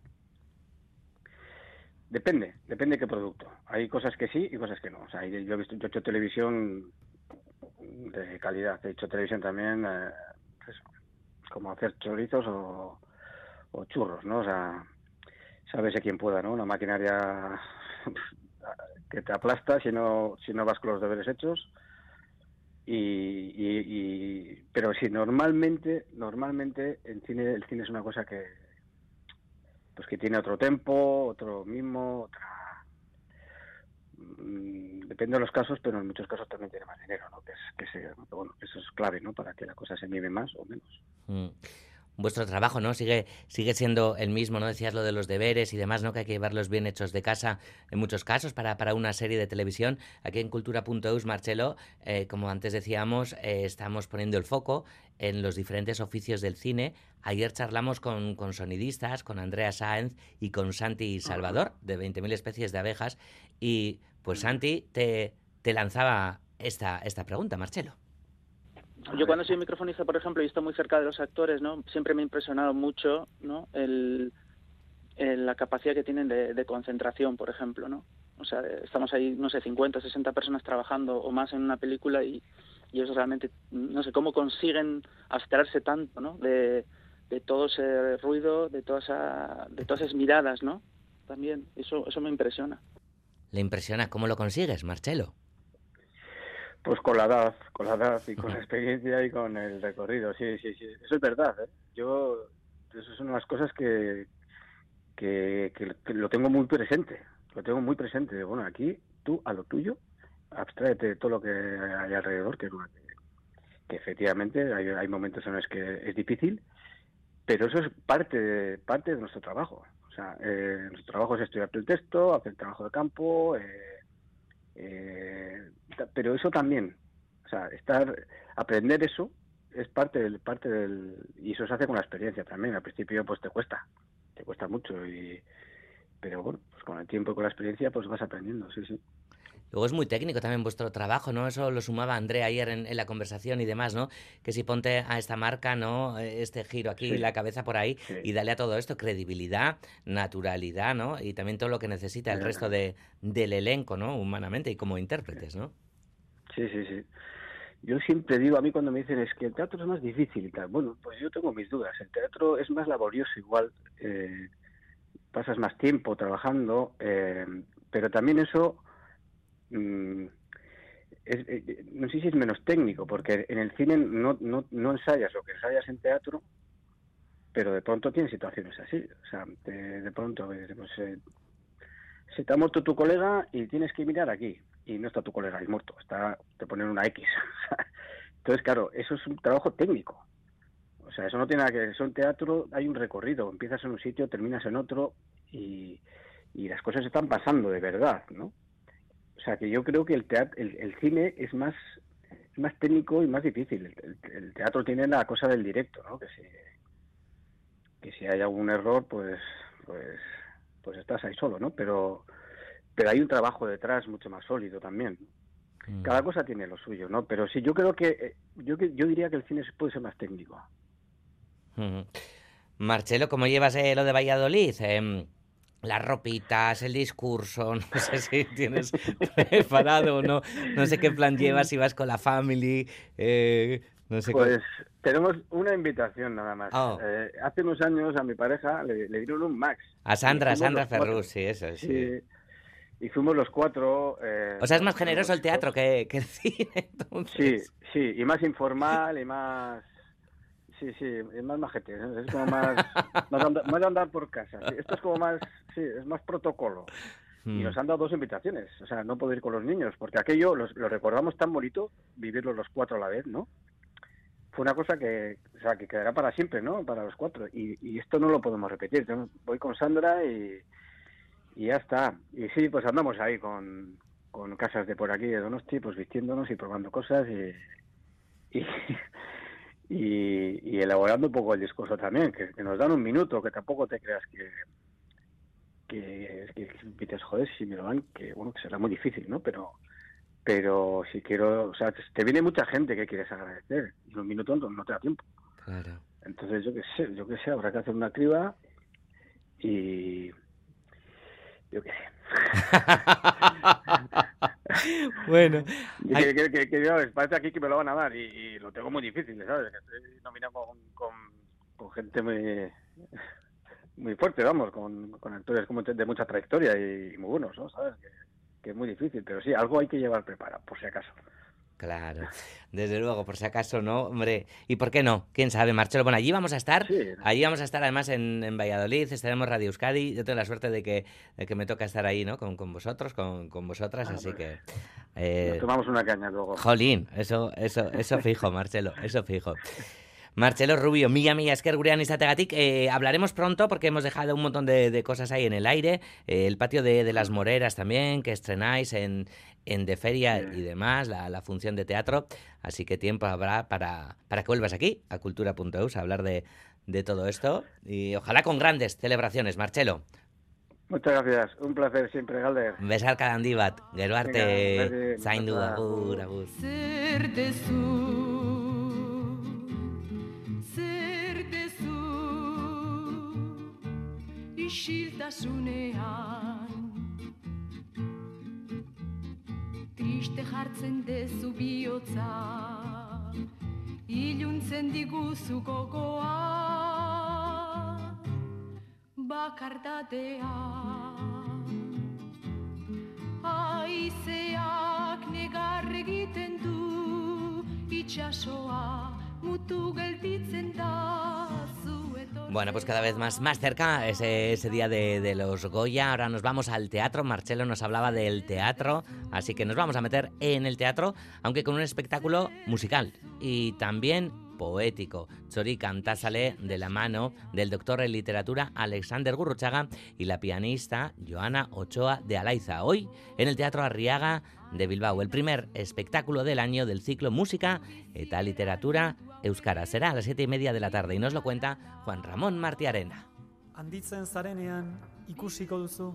Depende, depende de qué producto. Hay cosas que sí y cosas que no. O sea, yo he visto, yo he hecho televisión de calidad. He hecho televisión también, eh, pues, como hacer chorizos o, churros, ¿no? O sea, sabes quién pueda, ¿no? Una maquinaria [laughs] que te aplasta si no, si no vas con los deberes hechos. Y, y, y, pero sí, normalmente, normalmente en cine, el cine es una cosa que, pues que tiene otro tempo, otro mismo, otra mm, depende de los casos, pero en muchos casos también tiene más dinero, ¿no? Que, es, que, se, bueno, eso es clave, ¿no? Para que la cosa se mime más o menos. Mm. Vuestro trabajo, ¿no? Sigue, sigue siendo el mismo, ¿no? Decías lo de los deberes y demás, ¿no? Que hay que llevarlos bien hechos de casa en muchos casos para, para una serie de televisión. Aquí en Cultura.eus, Marcelo, eh, como antes decíamos, eh, estamos poniendo el foco en los diferentes oficios del cine. Ayer charlamos con, con sonidistas, con Andrea Sáenz y con Santi Salvador, de 20.000 especies de abejas. Y pues Santi te, te lanzaba esta, esta pregunta, Marcelo. Yo cuando soy microfonista, por ejemplo, y estoy muy cerca de los actores, ¿no? Siempre me ha impresionado mucho, ¿no? El, el la capacidad que tienen de, de, concentración, por ejemplo, ¿no? O sea, estamos ahí, no sé, 50, 60 personas trabajando o más en una película y, y eso realmente, no sé, cómo consiguen abstraerse tanto, ¿no? De, de todo ese ruido, de, toda esa, de todas esas miradas, ¿no? También, eso, eso me impresiona. ¿Le impresiona? ¿Cómo lo consigues, Marcelo? Pues con la edad, con la edad y con la experiencia y con el recorrido, sí, sí, sí. Eso es verdad, ¿eh? Yo, eso son las cosas que, que, que, lo tengo muy presente, lo tengo muy presente. Bueno, aquí tú a lo tuyo, abstráete de todo lo que hay alrededor, que, que efectivamente hay, hay momentos en los que es difícil, pero eso es parte de, parte de nuestro trabajo. O sea, eh, nuestro trabajo es estudiar el texto, hacer trabajo de campo, eh, eh, pero eso también, o sea, estar, aprender eso es parte del, parte del, y eso se hace con la experiencia también. Al principio, pues te cuesta, te cuesta mucho y, pero bueno, pues con el tiempo y con la experiencia, pues vas aprendiendo, sí, sí. Luego es muy técnico también vuestro trabajo, ¿no? Eso lo sumaba Andrea ayer en, en la conversación y demás, ¿no? Que si ponte a esta marca, ¿no? Este giro aquí, Sí. la cabeza por ahí, Sí. y dale a todo esto credibilidad, naturalidad, ¿no? Y también todo lo que necesita el resto de, del elenco, ¿no? Humanamente y como intérpretes, ¿no? Sí, sí, sí. Yo siempre digo, a mí cuando me dicen es que el teatro es más difícil y tal, bueno, pues yo tengo mis dudas. El teatro es más laborioso igual, eh, pasas más tiempo trabajando, eh, pero también eso, mm, es- eh, no sé si es menos técnico, porque en el cine no, no, no ensayas lo que ensayas en teatro, pero de pronto tienes situaciones así. O sea, de, de pronto, eh, pues, eh, se te ha muerto tu colega y tienes que mirar aquí y no está tu colega ahí muerto, está te ponen una X. [laughs] Entonces, claro, eso es un trabajo técnico. O sea, eso no tiene nada que ver. Eso en teatro hay un recorrido. Empiezas en un sitio, terminas en otro y, y las cosas están pasando de verdad, ¿no? O sea, que yo creo que el, teat- el, el cine es más es más técnico y más difícil. El, el- el teatro tiene la cosa del directo, ¿no? Que si, que si hay algún error, pues, pues, pues estás ahí solo, ¿no? Pero, pero hay un trabajo detrás mucho más sólido también. Cada cosa tiene lo suyo, ¿no? Pero sí, yo creo que, eh, yo, yo diría que el cine puede ser más técnico. Marcelo, ¿cómo llevas eh, lo de Valladolid? Em, las ropitas, el discurso, [laughs] no sé si tienes preparado o no, no sé qué plan llevas, si vas con la family, eh, no sé Pues tenemos una invitación nada más. Oh. Eh, hace unos años a mi pareja le, le dieron un Max. A Sandra, Sandra. Ferrus, sí, eso, sí. Sí. Y fuimos los cuatro. eh, O sea, es más generoso el teatro que, que el cine, [laughs] Sí, entonces. sí, y más informal y más... Sí, sí, es más majete, ¿eh? es como más, [laughs] más, andar, más andar por casa. sí. Esto es como más, sí, es más protocolo. Y Mm. nos han dado dos invitaciones, o sea, no puedo ir con los niños, porque aquello los- lo recordamos tan bonito, vivirlo los cuatro a la vez, ¿no? Fue una cosa que, o sea, que quedará para siempre, ¿no? Para los cuatro. Y, y esto no lo podemos repetir. Yo voy con Sandra y, y ya está. Y sí, pues andamos ahí con, con casas de por aquí, de Donosti, pues vistiéndonos y probando cosas y, y, [laughs] y- y elaborando un poco el discurso también, que, que nos dan un minuto, que tampoco te creas que que, que, que joder, si me lo dan, que bueno, que será muy difícil, ¿no? Pero pero si quiero, o sea, te, viene mucha gente que quieres agradecer y en un minuto no, no te da tiempo. Claro. Entonces, yo qué sé, yo qué sé, habrá que hacer una criba y yo qué sé. [laughs] bueno, que, que, que- que, ¿sabes? parece aquí que me lo van a dar y, y lo tengo muy difícil, ¿sabes? Estoy nominado con, con, con gente muy muy fuerte, vamos, con, con actores como de mucha trayectoria y, muy buenos, ¿no? ¿Sabes? Que, que es muy difícil, pero sí, algo hay que llevar preparado, por si acaso. Claro, desde luego, por si acaso no, hombre. ¿Y por qué no? ¿Quién sabe, Marcelo? Bueno, allí vamos a estar, allí vamos a estar además en, en Valladolid, estaremos Radio Euskadi. Yo tengo la suerte de que, de que me toca estar ahí, ¿no? Con, con vosotros, con, con vosotras, Ah, así pues, que... eh, Nos tomamos una caña luego. Jolín, eso, eso, eso fijo, [laughs] Marcelo, eso fijo. Marcelo Rubio, mila mila esker gurean izategatik. Eh, hablaremos pronto porque hemos dejado un montón de, de cosas ahí en el aire. Eh, el patio de, de las Moreras también, que estrenáis en, en De Feria y demás, la, la función de teatro. Así que tiempo habrá para, para que vuelvas aquí, a cultura.eus, a hablar de, de todo esto. Y ojalá con grandes celebraciones, Marcelo. Muchas gracias, un placer siempre, Galder. Besar handi bat, gero arte, zaindu, agur, agur. Zer dezu Zer dezu Isiltasunean Triste jartzen dezu bihotza. Iluntzen diguzu gogoa Bakardatea. Aizeak negar egiten du itxasoa mutu gelditzen da zu etortzen Bueno, pues cada vez más, más cerca ese, ese día de, los Goya. Ahora nos vamos al teatro. Marcelo nos hablaba del teatro, así que nos vamos a meter en el teatro, aunque con un espectáculo musical y también poético. Chori Cantásale de la mano del doctor en literatura Alexander Gurruchaga y la pianista Joana Ochoa de Alaiza. Hoy en el Teatro Arriaga de Bilbao, el primer espectáculo del año del ciclo Música eta Literatura Euskara. Será a las siete y media de la tarde y nos lo cuenta Juan Ramón Martiarena. Handitzen zarenean ikusiko duzu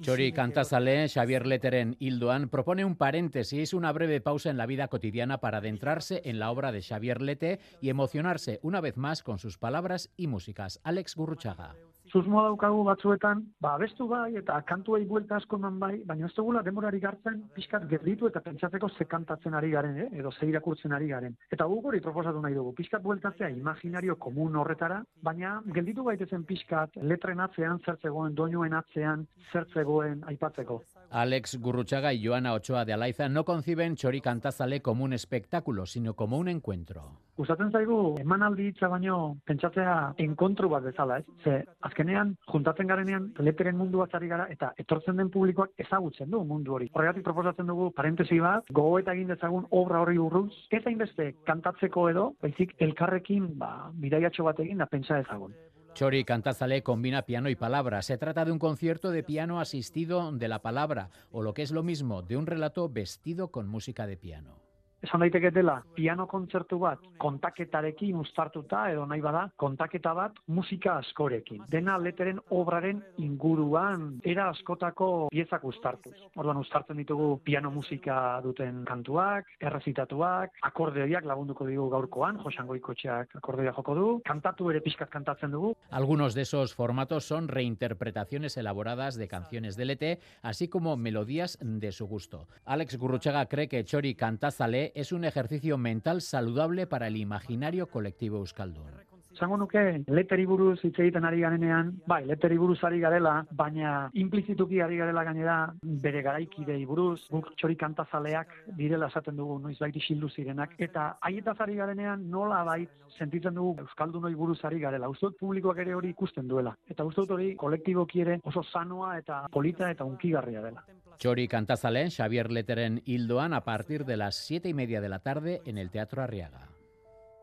Chori Cantazale, Xavier Leteren Hildoan, propone un paréntesis, una breve pausa en la vida cotidiana para adentrarse en la obra de Xavier Lete y emocionarse una vez más con sus palabras y músicas. Alex Gurruchaga. Susmoa daukagu batzuetan, ba, abestu bai eta kantuei buelta asko eman bai, baina ez dugula demorari gartzen pixkat gerditu eta pentsatzeko ze kantatzen ari garen, eh? edo ze irakurtzen ari garen. Eta guk hori proposatu nahi dugu, pixkat bueltatzea imaginario komun horretara, baina gelditu gaitezen pixkat letren atzean, zertzegoen, doinuen atzean, zertzegoen aipatzeko. Alex Gurruchaga y Joana Ochoa de Alaiza no conciben Chori Cantazale como un espectáculo, sino como un encuentro. Gustatzen zaigu emanaldi hitza baino pentsatzea enkontru bat bezala, ez? Ze azkenean juntatzen garenean leteren mundu ari gara eta etortzen den publikoak ezagutzen du mundu hori. Horregatik proposatzen dugu parentesi bat, gogoeta egin dezagun obra hori buruz, ez hainbeste kantatzeko edo, baizik elkarrekin ba bidaiatxo bat egin da pentsa dezagun. Chori Cantazale combina piano y palabra. Se trata de un concierto de piano asistido de la palabra, o lo que es lo mismo, de un relato vestido con música de piano. Esan daiteke dela piano kontzertu bat kontaketarekin uztartuta edo nahi bada kontaketa bat musika askorekin. Dena leteren obraren inguruan era askotako piezak uztartuz. Orduan uztartzen ditugu piano musika duten kantuak, errezitatuak, akordeoiak lagunduko digu gaurkoan, Josango Ikotxeak akordeoia joko du, kantatu ere pixkat kantatzen dugu. Algunos de esos formatos son reinterpretaciones elaboradas de canciones del ET, así como melodías de su gusto. Alex Gurruchaga cree que Chori Cantazale es un ejercicio mental saludable para el imaginario colectivo euskaldun. Esango nuke, leteri buruz hitz egiten ari garenean, bai, leteri buruz ari garela, baina implizituki ari garela gainera bere garaikidei buruz, guk txori kantazaleak direla esaten dugu, noiz baiti xildu zirenak, eta haietaz ari garenean nola bait sentitzen dugu euskaldunoi buruz ari garela. Uste dut publikoak ere hori ikusten duela. Eta uste dut hori kolektiboki ere oso sanoa eta polita eta unkigarria dela. Chori Cantazale, Xavier Leteren Hildoan a partir de las siete y media de la tarde en el Teatro Arriaga.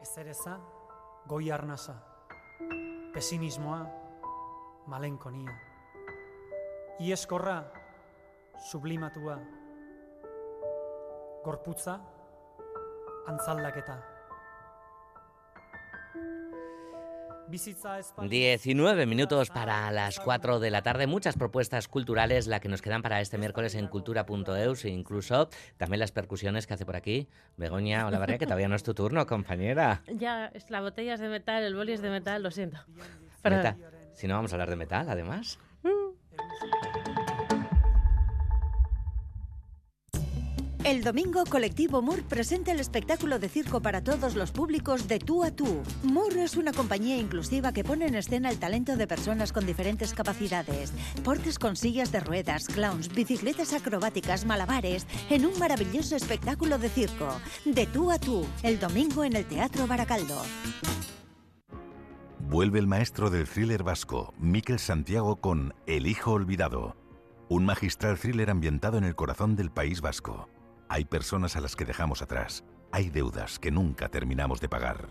Ezereza, goi arnasa, pesimismoa, malenkonia. Ieskorra, sublimatua, gorputza, antzaldaketa. 19 minutos para las 4 de la tarde. Muchas propuestas culturales la que nos quedan para este miércoles en cultura.eus e incluso también las percusiones que hace por aquí Begoña Olavarría, que todavía no es tu turno, compañera. Ya, es la botella es de metal, el boli es de metal, lo siento. Si no vamos a hablar de metal, además. El domingo, Colectivo MUR presenta el espectáculo de circo para todos los públicos de tú a tú. MUR es una compañía inclusiva que pone en escena el talento de personas con diferentes capacidades. Portes con sillas de ruedas, clowns, bicicletas acrobáticas, malabares, en un maravilloso espectáculo de circo. De tú a tú, el domingo en el Teatro Baracaldo. Vuelve el maestro del thriller vasco, Miquel Santiago, con El Hijo Olvidado. Un magistral thriller ambientado en el corazón del País Vasco. Hay personas a las que dejamos atrás. Hay deudas que nunca terminamos de pagar.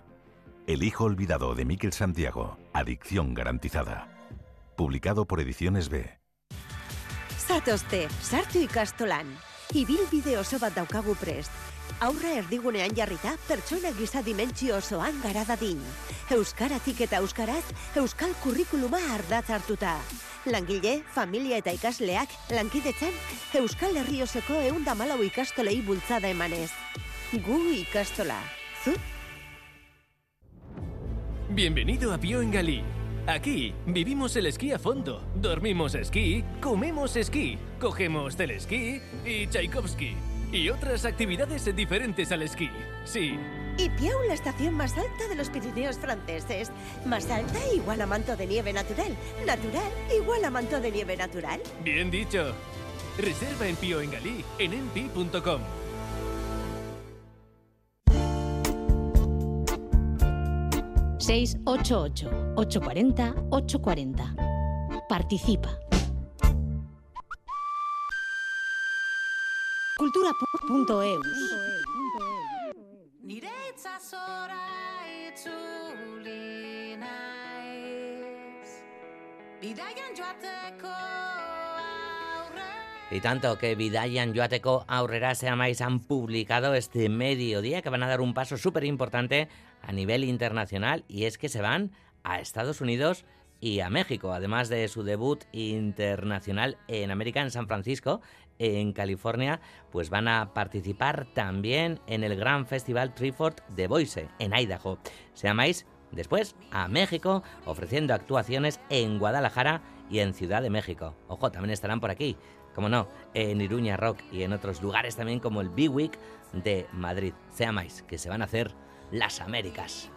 El Hijo Olvidado de Miquel Santiago. Adicción garantizada. Publicado por Ediciones B. Zatozte, sartu ikastolan. Ibilbide oso bat daukagu prest. Aurra erdigunean jarrita, pertsona giza dimentsio osoan gara dadin. Euskaratik eta euskaraz, euskal kurrikuluma ardatz hartuta. Langile, familia eta ikasleak, lankidetzan, euskal herri osoko eunda malau ikastolei bultzada emanez. Gu ikastola. Zu? Bienvenido a Pío en Galí. Aquí vivimos el esquí a fondo, dormimos esquí, comemos esquí, cogemos telesquí y Tchaikovsky. Y otras actividades diferentes al esquí. Sí, Y Piau, la estación más alta de los Pirineos franceses. Más alta igual a manto de nieve natural. Natural igual a manto de nieve natural. bien dicho. Reserva en Pío en Galí en enpi.com. ...688 840 840 Participa. Cultura.eus Nire itzazora itzuli Y tanto que Vidayan Joateko Aurrera se Amais han publicado este mediodía que van a dar un paso súper importante a nivel internacional y es que se van a Estados Unidos y a México, además de su debut internacional en América, en San Francisco, en California, pues van a participar también en el gran festival Treeford de Boise, en Idaho. Se llamáis después a México, ofreciendo actuaciones en Guadalajara y en Ciudad de México. Ojo, también estarán por aquí, como no, en Iruña Rock y en otros lugares también como el B-Week de Madrid. Se llamáis, que se van a hacer las Américas.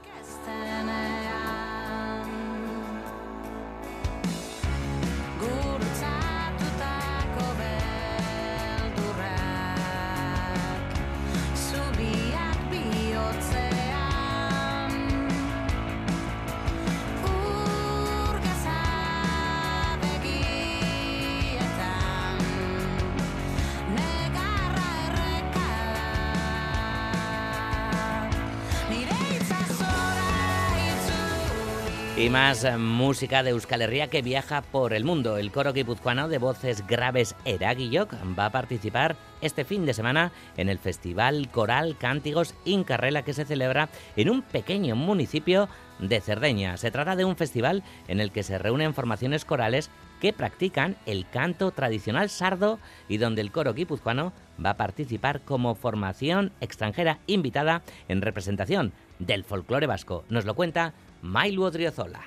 Y más música de Euskal Herria que viaja por el mundo. El coro guipuzcoano de voces graves Eraguillok va a participar este fin de semana en el Festival Coral Cántigos Incarrela que se celebra en un pequeño municipio de Cerdeña. Se trata de un festival en el que se reúnen formaciones corales que practican el canto tradicional sardo y donde el coro guipuzcoano va a participar como formación extranjera invitada en representación del folclore vasco. Nos lo cuenta Mailu Odriozola.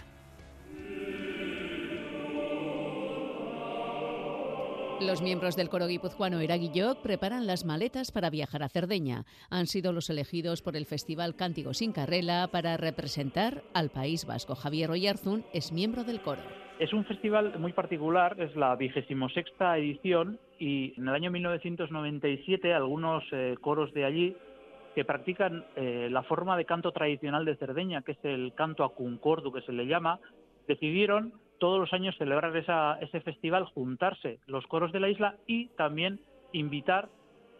Los miembros del coro guipuzcoano Eraguillok preparan las maletas para viajar a Cerdeña. Han sido los elegidos por el Festival Cántigo sin Carrela para representar al País Vasco. Javier Oyarzún es miembro del coro. Es un festival muy particular, es la vigésimo sexta edición y en el año 1997 algunos eh, coros de allí que practican eh, la forma de canto tradicional de Cerdeña, que es el canto a cuncordu que se le llama, decidieron todos los años celebrar ese festival, juntarse los coros de la isla y también invitar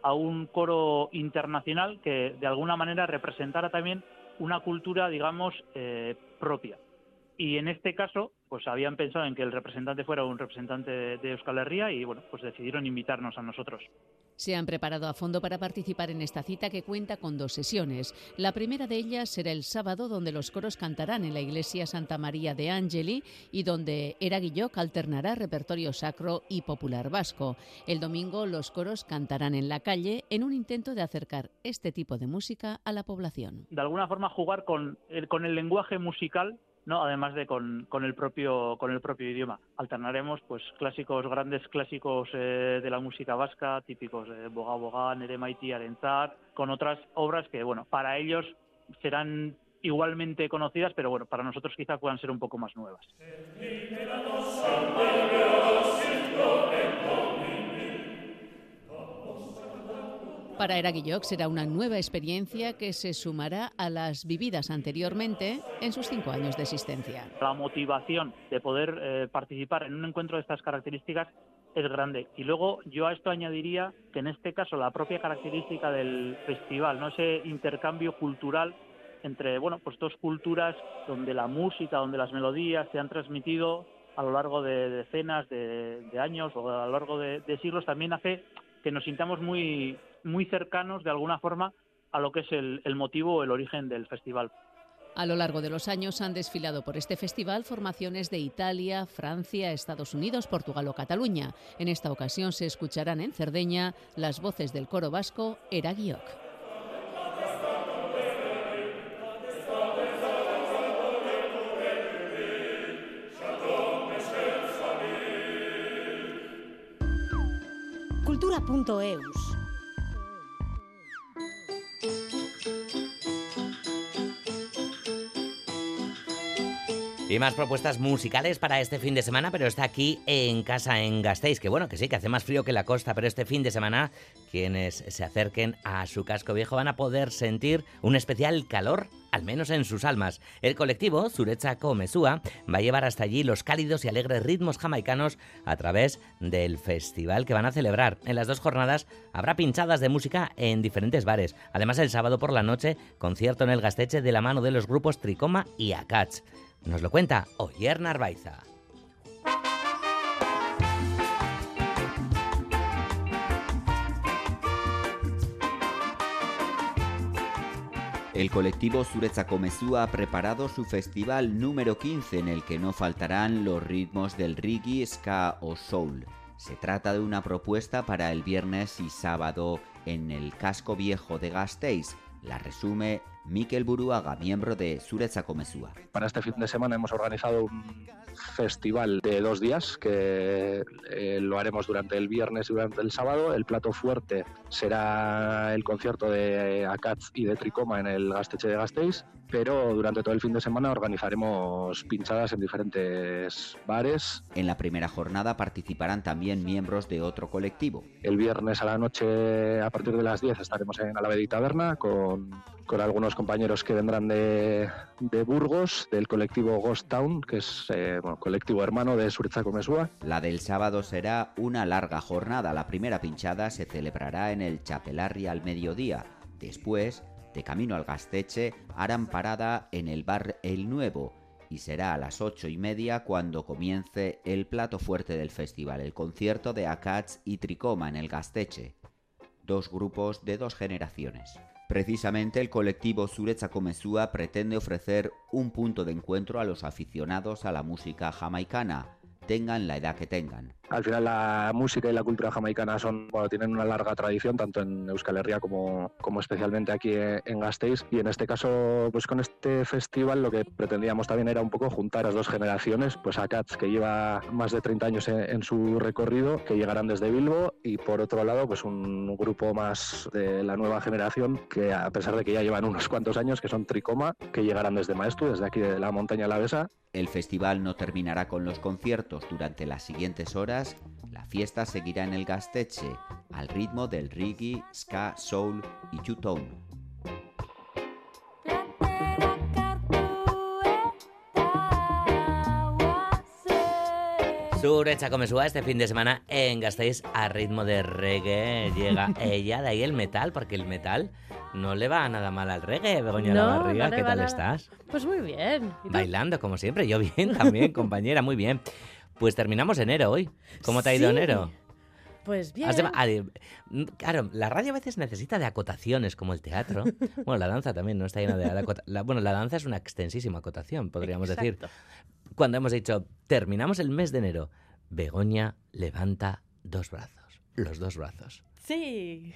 a un coro internacional que de alguna manera representara también una cultura, digamos, eh, propia. Y en este caso, pues habían pensado en que el representante fuera un representante de, Euskal Herria y bueno, pues decidieron invitarnos a nosotros. Se han preparado a fondo para participar en esta cita que cuenta con dos sesiones. La primera de ellas será el sábado, donde los coros cantarán en la iglesia Santa María de Angeli y donde Eraguillok alternará repertorio sacro y popular vasco. El domingo los coros cantarán en la calle en un intento de acercar este tipo de música a la población. de alguna forma jugar con el, con el lenguaje musical no además de con, con el propio con el propio idioma. Alternaremos pues clásicos grandes clásicos eh, de la música vasca típicos de Boga Boga Nere Maiti Arentzat con otras obras que bueno para ellos serán igualmente conocidas pero bueno para nosotros quizá puedan ser un poco más nuevas Para Eraguillok será una nueva experiencia que se sumará a las vividas anteriormente en sus cinco años de existencia. la motivación de poder eh, participar en un encuentro de estas características es grande. Y luego yo a esto añadiría que en este caso la propia característica del festival, ¿no? ese intercambio cultural entre bueno, pues dos culturas donde la música, donde las melodías se han transmitido a lo largo de decenas de, de años o a lo largo de, de siglos, también hace que nos sintamos muy, muy cercanos de alguna forma a lo que es el, el motivo o el origen del festival. A lo largo de los años han desfilado por este festival formaciones de Italia, Francia, Estados Unidos, Portugal o Cataluña. En esta ocasión se escucharán en Cerdeña las voces del coro vasco Eraguiok. Cultura.eus. Y más propuestas musicales para este fin de semana, pero está aquí en casa en Gasteiz, que bueno, que sí, que hace más frío que la costa, pero este fin de semana quienes se acerquen a su casco viejo van a poder sentir un especial calor, al menos en sus almas. El colectivo Zurecha Mesúa va a llevar hasta allí los cálidos y alegres ritmos jamaicanos a través del festival que van a celebrar. En las dos jornadas habrá pinchadas de música en diferentes bares. Además, el sábado por la noche, concierto en el Gasteche de la mano de los grupos Tricoma y Acach. Nos lo cuenta Oyer Narvaiza. El colectivo Zuretzako Mezúa ha preparado su festival número 15 en el que no faltarán los ritmos del reggae, ska o soul. Se trata de una propuesta para el viernes y sábado en el casco viejo de Gasteiz. La resume Mikel Buruaga, miembro de Zuretzako Mezúa. Para este fin de semana hemos organizado un festival de dos días que eh, lo haremos durante el viernes y durante el sábado. El plato fuerte será el concierto de Akatz y de Tricoma en el Gasteche de Gasteiz, pero durante todo el fin de semana organizaremos pinchadas en diferentes bares. En la primera jornada participarán también miembros de otro colectivo. El viernes a la noche, a partir de las 10, estaremos en Alavedi Taberna con, con algunos compañeros que vendrán de, de Burgos, del colectivo Ghost Town, que es eh, colectivo hermano de Suretzako Mesúa. La del sábado será una larga jornada. La primera pinchada se celebrará en el Chapelarri al mediodía. Después, de camino al Gasteche, harán parada en el bar El Nuevo y será a las ocho y media cuando comience el plato fuerte del festival, el concierto de Akats y Tricoma en el Gasteche. Dos grupos de dos generaciones. Precisamente el colectivo Zuretzako Mesúa pretende ofrecer un punto de encuentro a los aficionados a la música jamaicana, tengan la edad que tengan. Al final la música y la cultura jamaicana son, bueno, tienen una larga tradición tanto en Euskal Herria como, como especialmente aquí en Gasteiz y en este caso pues con este festival lo que pretendíamos también era un poco juntar las dos generaciones, pues a Cats que lleva más de 30 años en, en su recorrido, que llegarán desde Bilbo y por otro lado pues un grupo más de la nueva generación que a pesar de que ya llevan unos cuantos años que son Tricoma, que llegarán desde Maestu, desde aquí de la montaña alavesa. El festival no terminará con los conciertos durante las siguientes horas la fiesta seguirá en el Gasteche, al ritmo del reggae, ska, soul y two-tone. Surecha Comesúa este fin de semana en Gasteiz a ritmo de reggae. Llega [laughs] ella, de ahí el metal, porque el metal no le va nada mal al reggae, Begoña No, La Barriga. no le ¿Qué tal nada- estás? Pues muy bien. Bailando, como siempre. Yo bien también, [laughs] compañera, muy bien. Pues terminamos enero hoy. ¿Cómo te ha ido Sí. enero? Pues bien. Mm, claro, la radio a veces necesita de acotaciones como el teatro. [laughs] Bueno, la danza también no está llena de acotaciones. Bueno, la danza es una extensísima acotación, podríamos decir. Cuando hemos dicho, terminamos el mes de enero, Begoña levanta dos brazos. Los dos brazos. Sí.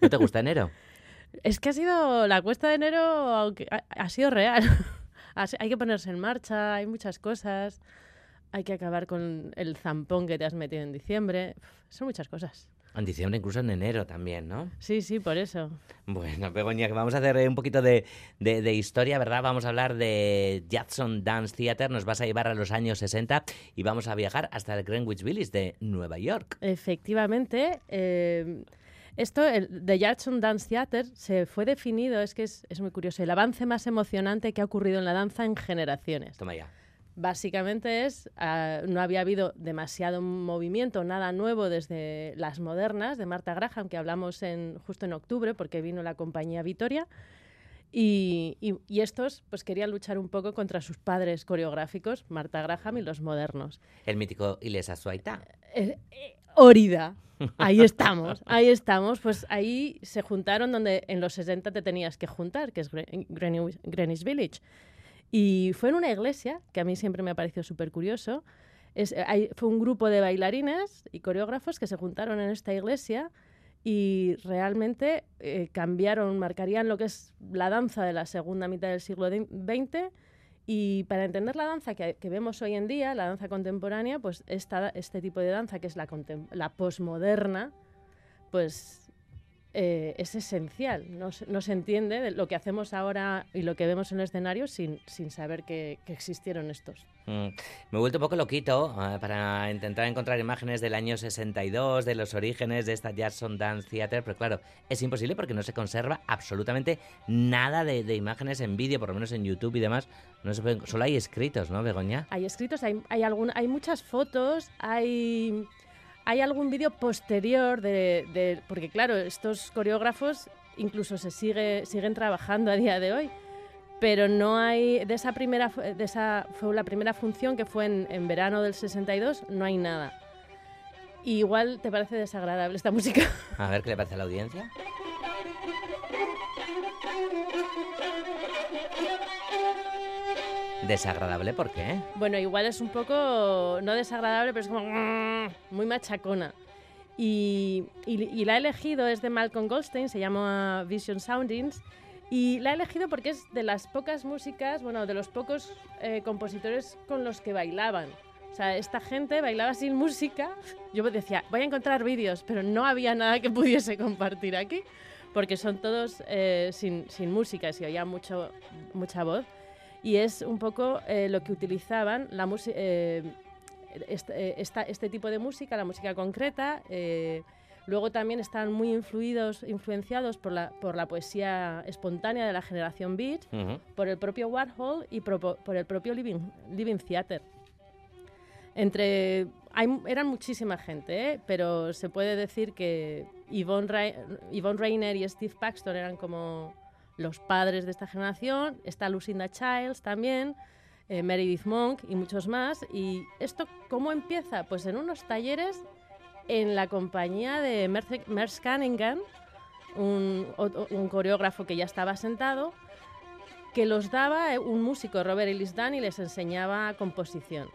¿No te gusta enero? [laughs] Es que ha sido la cuesta de enero, aunque ha, ha sido real. [laughs] Hay que ponerse en marcha, hay muchas cosas. Hay que acabar con el zampón que te has metido en diciembre. Son muchas cosas. En diciembre, incluso en enero también, ¿no? Sí, sí, por eso. Bueno, Begoña, que vamos a hacer un poquito de, de- de historia, ¿verdad? Vamos a hablar de Jackson Dance Theater, nos vas a llevar a los años 60 y vamos a viajar hasta el Greenwich Village de Nueva York. Efectivamente, eh, esto, el The Jackson Dance Theater, se fue definido, es que es, es muy curioso, el avance más emocionante que ha ocurrido en la danza en generaciones. Toma ya. Básicamente es, ah, no había habido demasiado movimiento, nada nuevo desde las modernas de Marta Graham, que hablamos en, justo en octubre, porque vino la compañía Vitoria. Y, y- y estos pues querían luchar un poco contra sus padres coreográficos, Marta Graham y los modernos. El mítico Ilesa Suaita. Eh, eh, Órida. Ahí estamos, ahí estamos. Pues ahí se juntaron donde en los 60 te tenías que juntar, que es Gre- Greenwich, Greenwich Village. Y fue en una iglesia, que a mí siempre me ha parecido súper curioso. Es, eh, fue un grupo de bailarines y coreógrafos que se juntaron en esta iglesia y realmente eh, cambiaron, marcarían lo que es la danza de la segunda mitad del siglo XX. Y para entender la danza que, que vemos hoy en día, la danza contemporánea, pues esta, este tipo de danza, que es la, la posmoderna, pues eh, es esencial. No, se- no se entiende de lo que hacemos ahora y lo que vemos en el escenario sin, sin saber que, que existieron estos. Mm, Me he vuelto un poco loquito eh, para intentar encontrar imágenes del año 62, de los orígenes de esta Jackson Dance Theater, pero claro, es imposible porque no se conserva absolutamente nada de, de imágenes en vídeo, por lo menos en YouTube y demás. No se pueden- solo hay escritos, ¿no, Begoña? Hay escritos, hay, hay, algún, hay muchas fotos, hay, hay algún vídeo posterior de, Porque claro, estos coreógrafos incluso se sigue, siguen trabajando a día de hoy. Pero no hay... De esa primera... De esa, fue la primera función que fue en, verano del 62, no hay nada. Igual te parece desagradable esta música. A ver qué le parece a la audiencia. Desagradable, ¿por qué? Bueno, igual es un poco, no desagradable, pero es como mm, muy machacona. Y, y- y la he elegido, es de Malcolm Goldstein, se llama Vision Soundings. Y la he elegido porque es de las pocas músicas, bueno, de los pocos eh, compositores con los que bailaban. O sea, esta gente bailaba sin música. Yo decía, voy a encontrar vídeos, pero no había nada que pudiese compartir aquí, porque son todos eh, sin, sin música, se oía mucho, mucha voz. Y es un poco eh, lo que utilizaban, la música este, eh, esta- este tipo de música, la música concreta. eh, luego también están muy influidos, influenciados por la, por la poesía espontánea de la generación Beat, por el propio Warhol y propo- por el propio Living, Living Theater. Entre, hay, eran muchísima gente, ¿eh? pero se puede decir que Yvonne, Ra- Yvonne Rainer y Steve Paxton eran como los padres de esta generación. Está Lucinda Childs también, eh, Meredith Monk y muchos más. ¿Y esto cómo empieza? Pues en unos talleres en la compañía de Merce- Merce Cunningham, un, coreógrafo que ya estaba sentado, que los daba eh, un músico, Robert Ellisdan, y les enseñaba composición.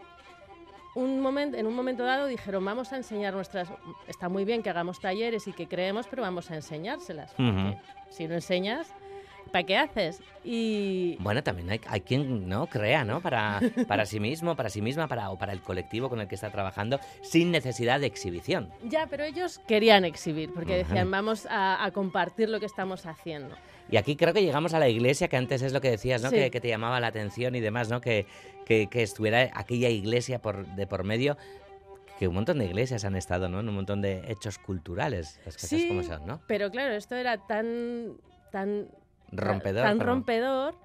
Un momento, en un momento dado dijeron, vamos a enseñar nuestras... Está muy bien que hagamos talleres y que creemos, pero vamos a enseñárselas. Ujú. porque Si no enseñas, ¿para qué haces? Y Bueno, también hay, hay quien no crea, ¿no? Para, para sí mismo, para sí misma, para, o para el colectivo con el que está trabajando, sin necesidad de exhibición. ya, pero ellos querían exhibir, porque decían, vamos a, a compartir lo que estamos haciendo. Y aquí creo que llegamos a la iglesia, que antes es lo que decías, ¿no? Sí. Que, que te llamaba la atención y demás, ¿no? Que, que, que estuviera aquella iglesia por, de por medio. Que un montón de iglesias han estado, ¿no? En un montón de hechos culturales, las cosas Sí, como son, ¿no? Pero claro, esto era tan, tan Rompedor, tan rompedor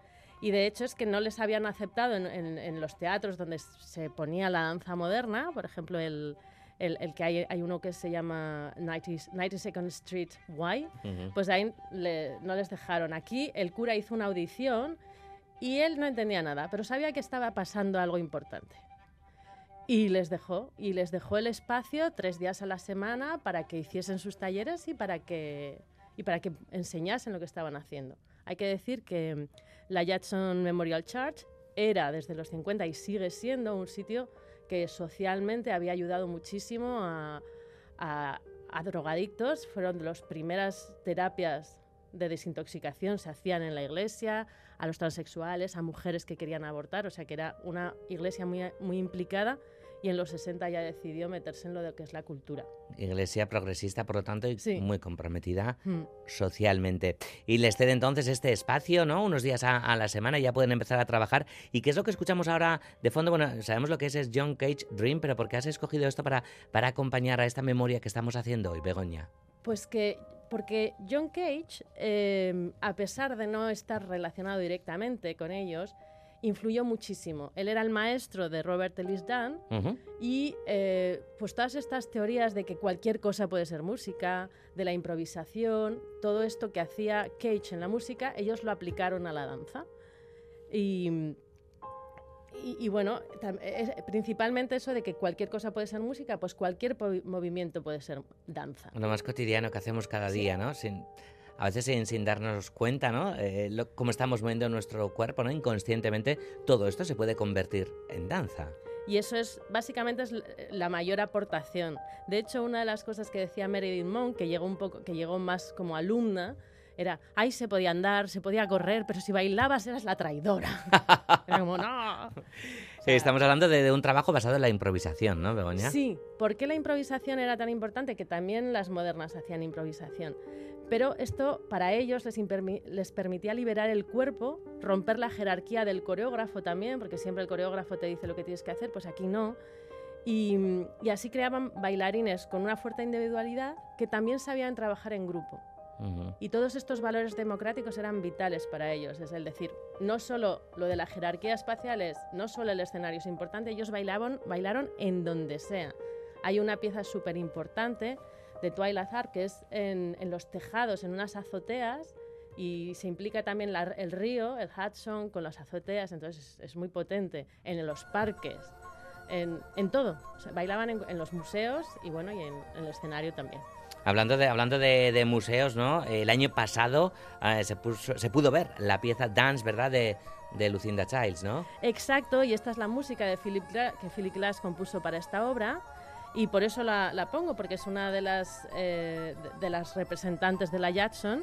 y de hecho es que no les habían aceptado en, en- en los teatros donde se ponía la danza moderna, por ejemplo el, el- el que hay, hay uno que se llama 90, 92nd Street Y, Ujú. pues ahí le- no les dejaron. Aquí el cura hizo una audición y él no entendía nada, pero sabía que estaba pasando algo importante. Y les dejó, y les dejó el espacio tres días a la semana para que hiciesen sus talleres y para que, y para que enseñasen lo que estaban haciendo. Hay que decir que la Jackson Memorial Church era desde los 50 y sigue siendo un sitio que socialmente había ayudado muchísimo a, a- a drogadictos. Fueron de las primeras terapias de desintoxicación se hacían en la iglesia, a los transexuales, a mujeres que querían abortar, o sea que era una iglesia muy, muy implicada y en los 60 ya decidió meterse en lo de que es la cultura. Iglesia progresista, por lo tanto, y muy comprometida Mm. socialmente. Y les cede entonces este espacio, ¿no? Unos días a, a la semana ya pueden empezar a trabajar. ¿Y qué es lo que escuchamos ahora de fondo? Bueno, sabemos lo que es, es John Cage Dream, pero ¿por qué has escogido esto para, para acompañar a esta memoria que estamos haciendo hoy, Begoña? Pues que, porque John Cage, eh, a pesar de no estar relacionado directamente con ellos, influyó muchísimo. Él era el maestro de Robert Ellis Dunn y eh, pues todas estas teorías de que cualquier cosa puede ser música, de la improvisación, todo esto que hacía Cage en la música, ellos lo aplicaron a la danza. Y, y, y bueno, principalmente eso de que cualquier cosa puede ser música, pues cualquier movimiento puede ser danza. Lo más cotidiano que hacemos cada Sí. día, ¿no? Sin, a veces sin, sin darnos cuenta, ¿no? Eh, lo- cómo estamos moviendo nuestro cuerpo, ¿no? Inconscientemente, todo esto se puede convertir en danza. Y eso es, básicamente, es la mayor aportación. De hecho, una de las cosas que decía Meredith Monk, que llegó un poco, que llegó más como alumna, era, ay, se podía andar, se podía correr, pero si bailabas eras la traidora. [laughs] Era como, no. Eh, Estamos hablando de, de un trabajo basado en la improvisación, ¿no, Begoña? Sí, ¿por qué la improvisación era tan importante? Que también las modernas hacían improvisación. Pero esto para ellos les, les permitía liberar el cuerpo, romper la jerarquía del coreógrafo también, porque siempre el coreógrafo te dice lo que tienes que hacer, pues aquí no. Y, y así creaban bailarines con una fuerte individualidad que también sabían trabajar en grupo. Y todos estos valores democráticos eran vitales para ellos, es el decir, no solo lo de la jerarquía espacial es, no solo el escenario es importante, ellos bailaban, bailaron en donde sea. Hay una pieza súper importante de Twilight Art que es en, en los tejados, en unas azoteas, y se implica también la- el río, el Hudson, con las azoteas, entonces es, es muy potente. En los parques, en, en todo. O sea, bailaban en, en los museos y bueno, y en, en el escenario también. Hablando de, hablando de, de museos, ¿no? El año pasado eh, se, puso- se pudo ver la pieza Dance, ¿verdad? De, de Lucinda Childs, ¿no? Exacto, y esta es la música de Philip que Philip Glass compuso para esta obra. Y por eso la, la pongo, porque es una de las, eh, de, las representantes de la Jackson.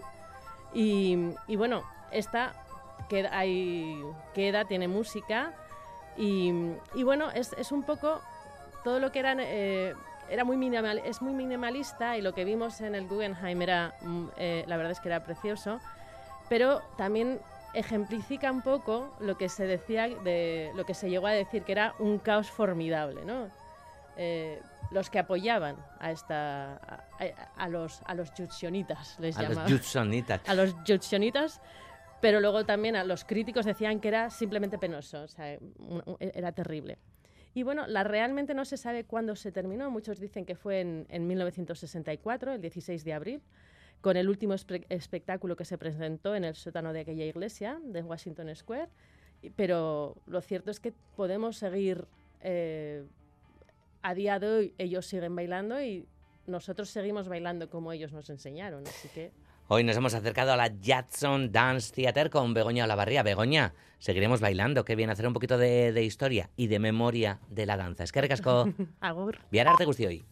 Y, bueno, esta queda, hay, queda, tiene música. Y, y bueno, es, es un poco todo lo que eran, eh, era muy minimal, es muy minimalista y lo que vimos en el Guggenheim era, mm, eh, la verdad es que era precioso, pero también ejemplifica un poco lo que se decía, de, lo que se llegó a decir que era un caos formidable, ¿no? Los que apoyaban a esta a, a- a los a los jutsionitas les A los llamaban. Jutsonitas. a los jutsionitas pero luego también a los críticos decían que era simplemente penoso o sea era terrible y bueno la realmente no se sabe cuándo se terminó muchos dicen que fue en, en 1964 el 16 de abril con el último espe- espectáculo que se presentó en el sótano de aquella iglesia de Washington Square pero lo cierto es que podemos seguir eh, a día de hoy ellos siguen bailando y nosotros seguimos bailando como ellos nos enseñaron. Así que Hoy nos hemos acercado a la Jackson Dance Theater con Begoña Olavarría. Begoña, seguiremos bailando. Qué bien hacer un poquito de, de historia y de memoria de la danza. Es que recasco. [laughs] agur. Biar arte guzti hoy.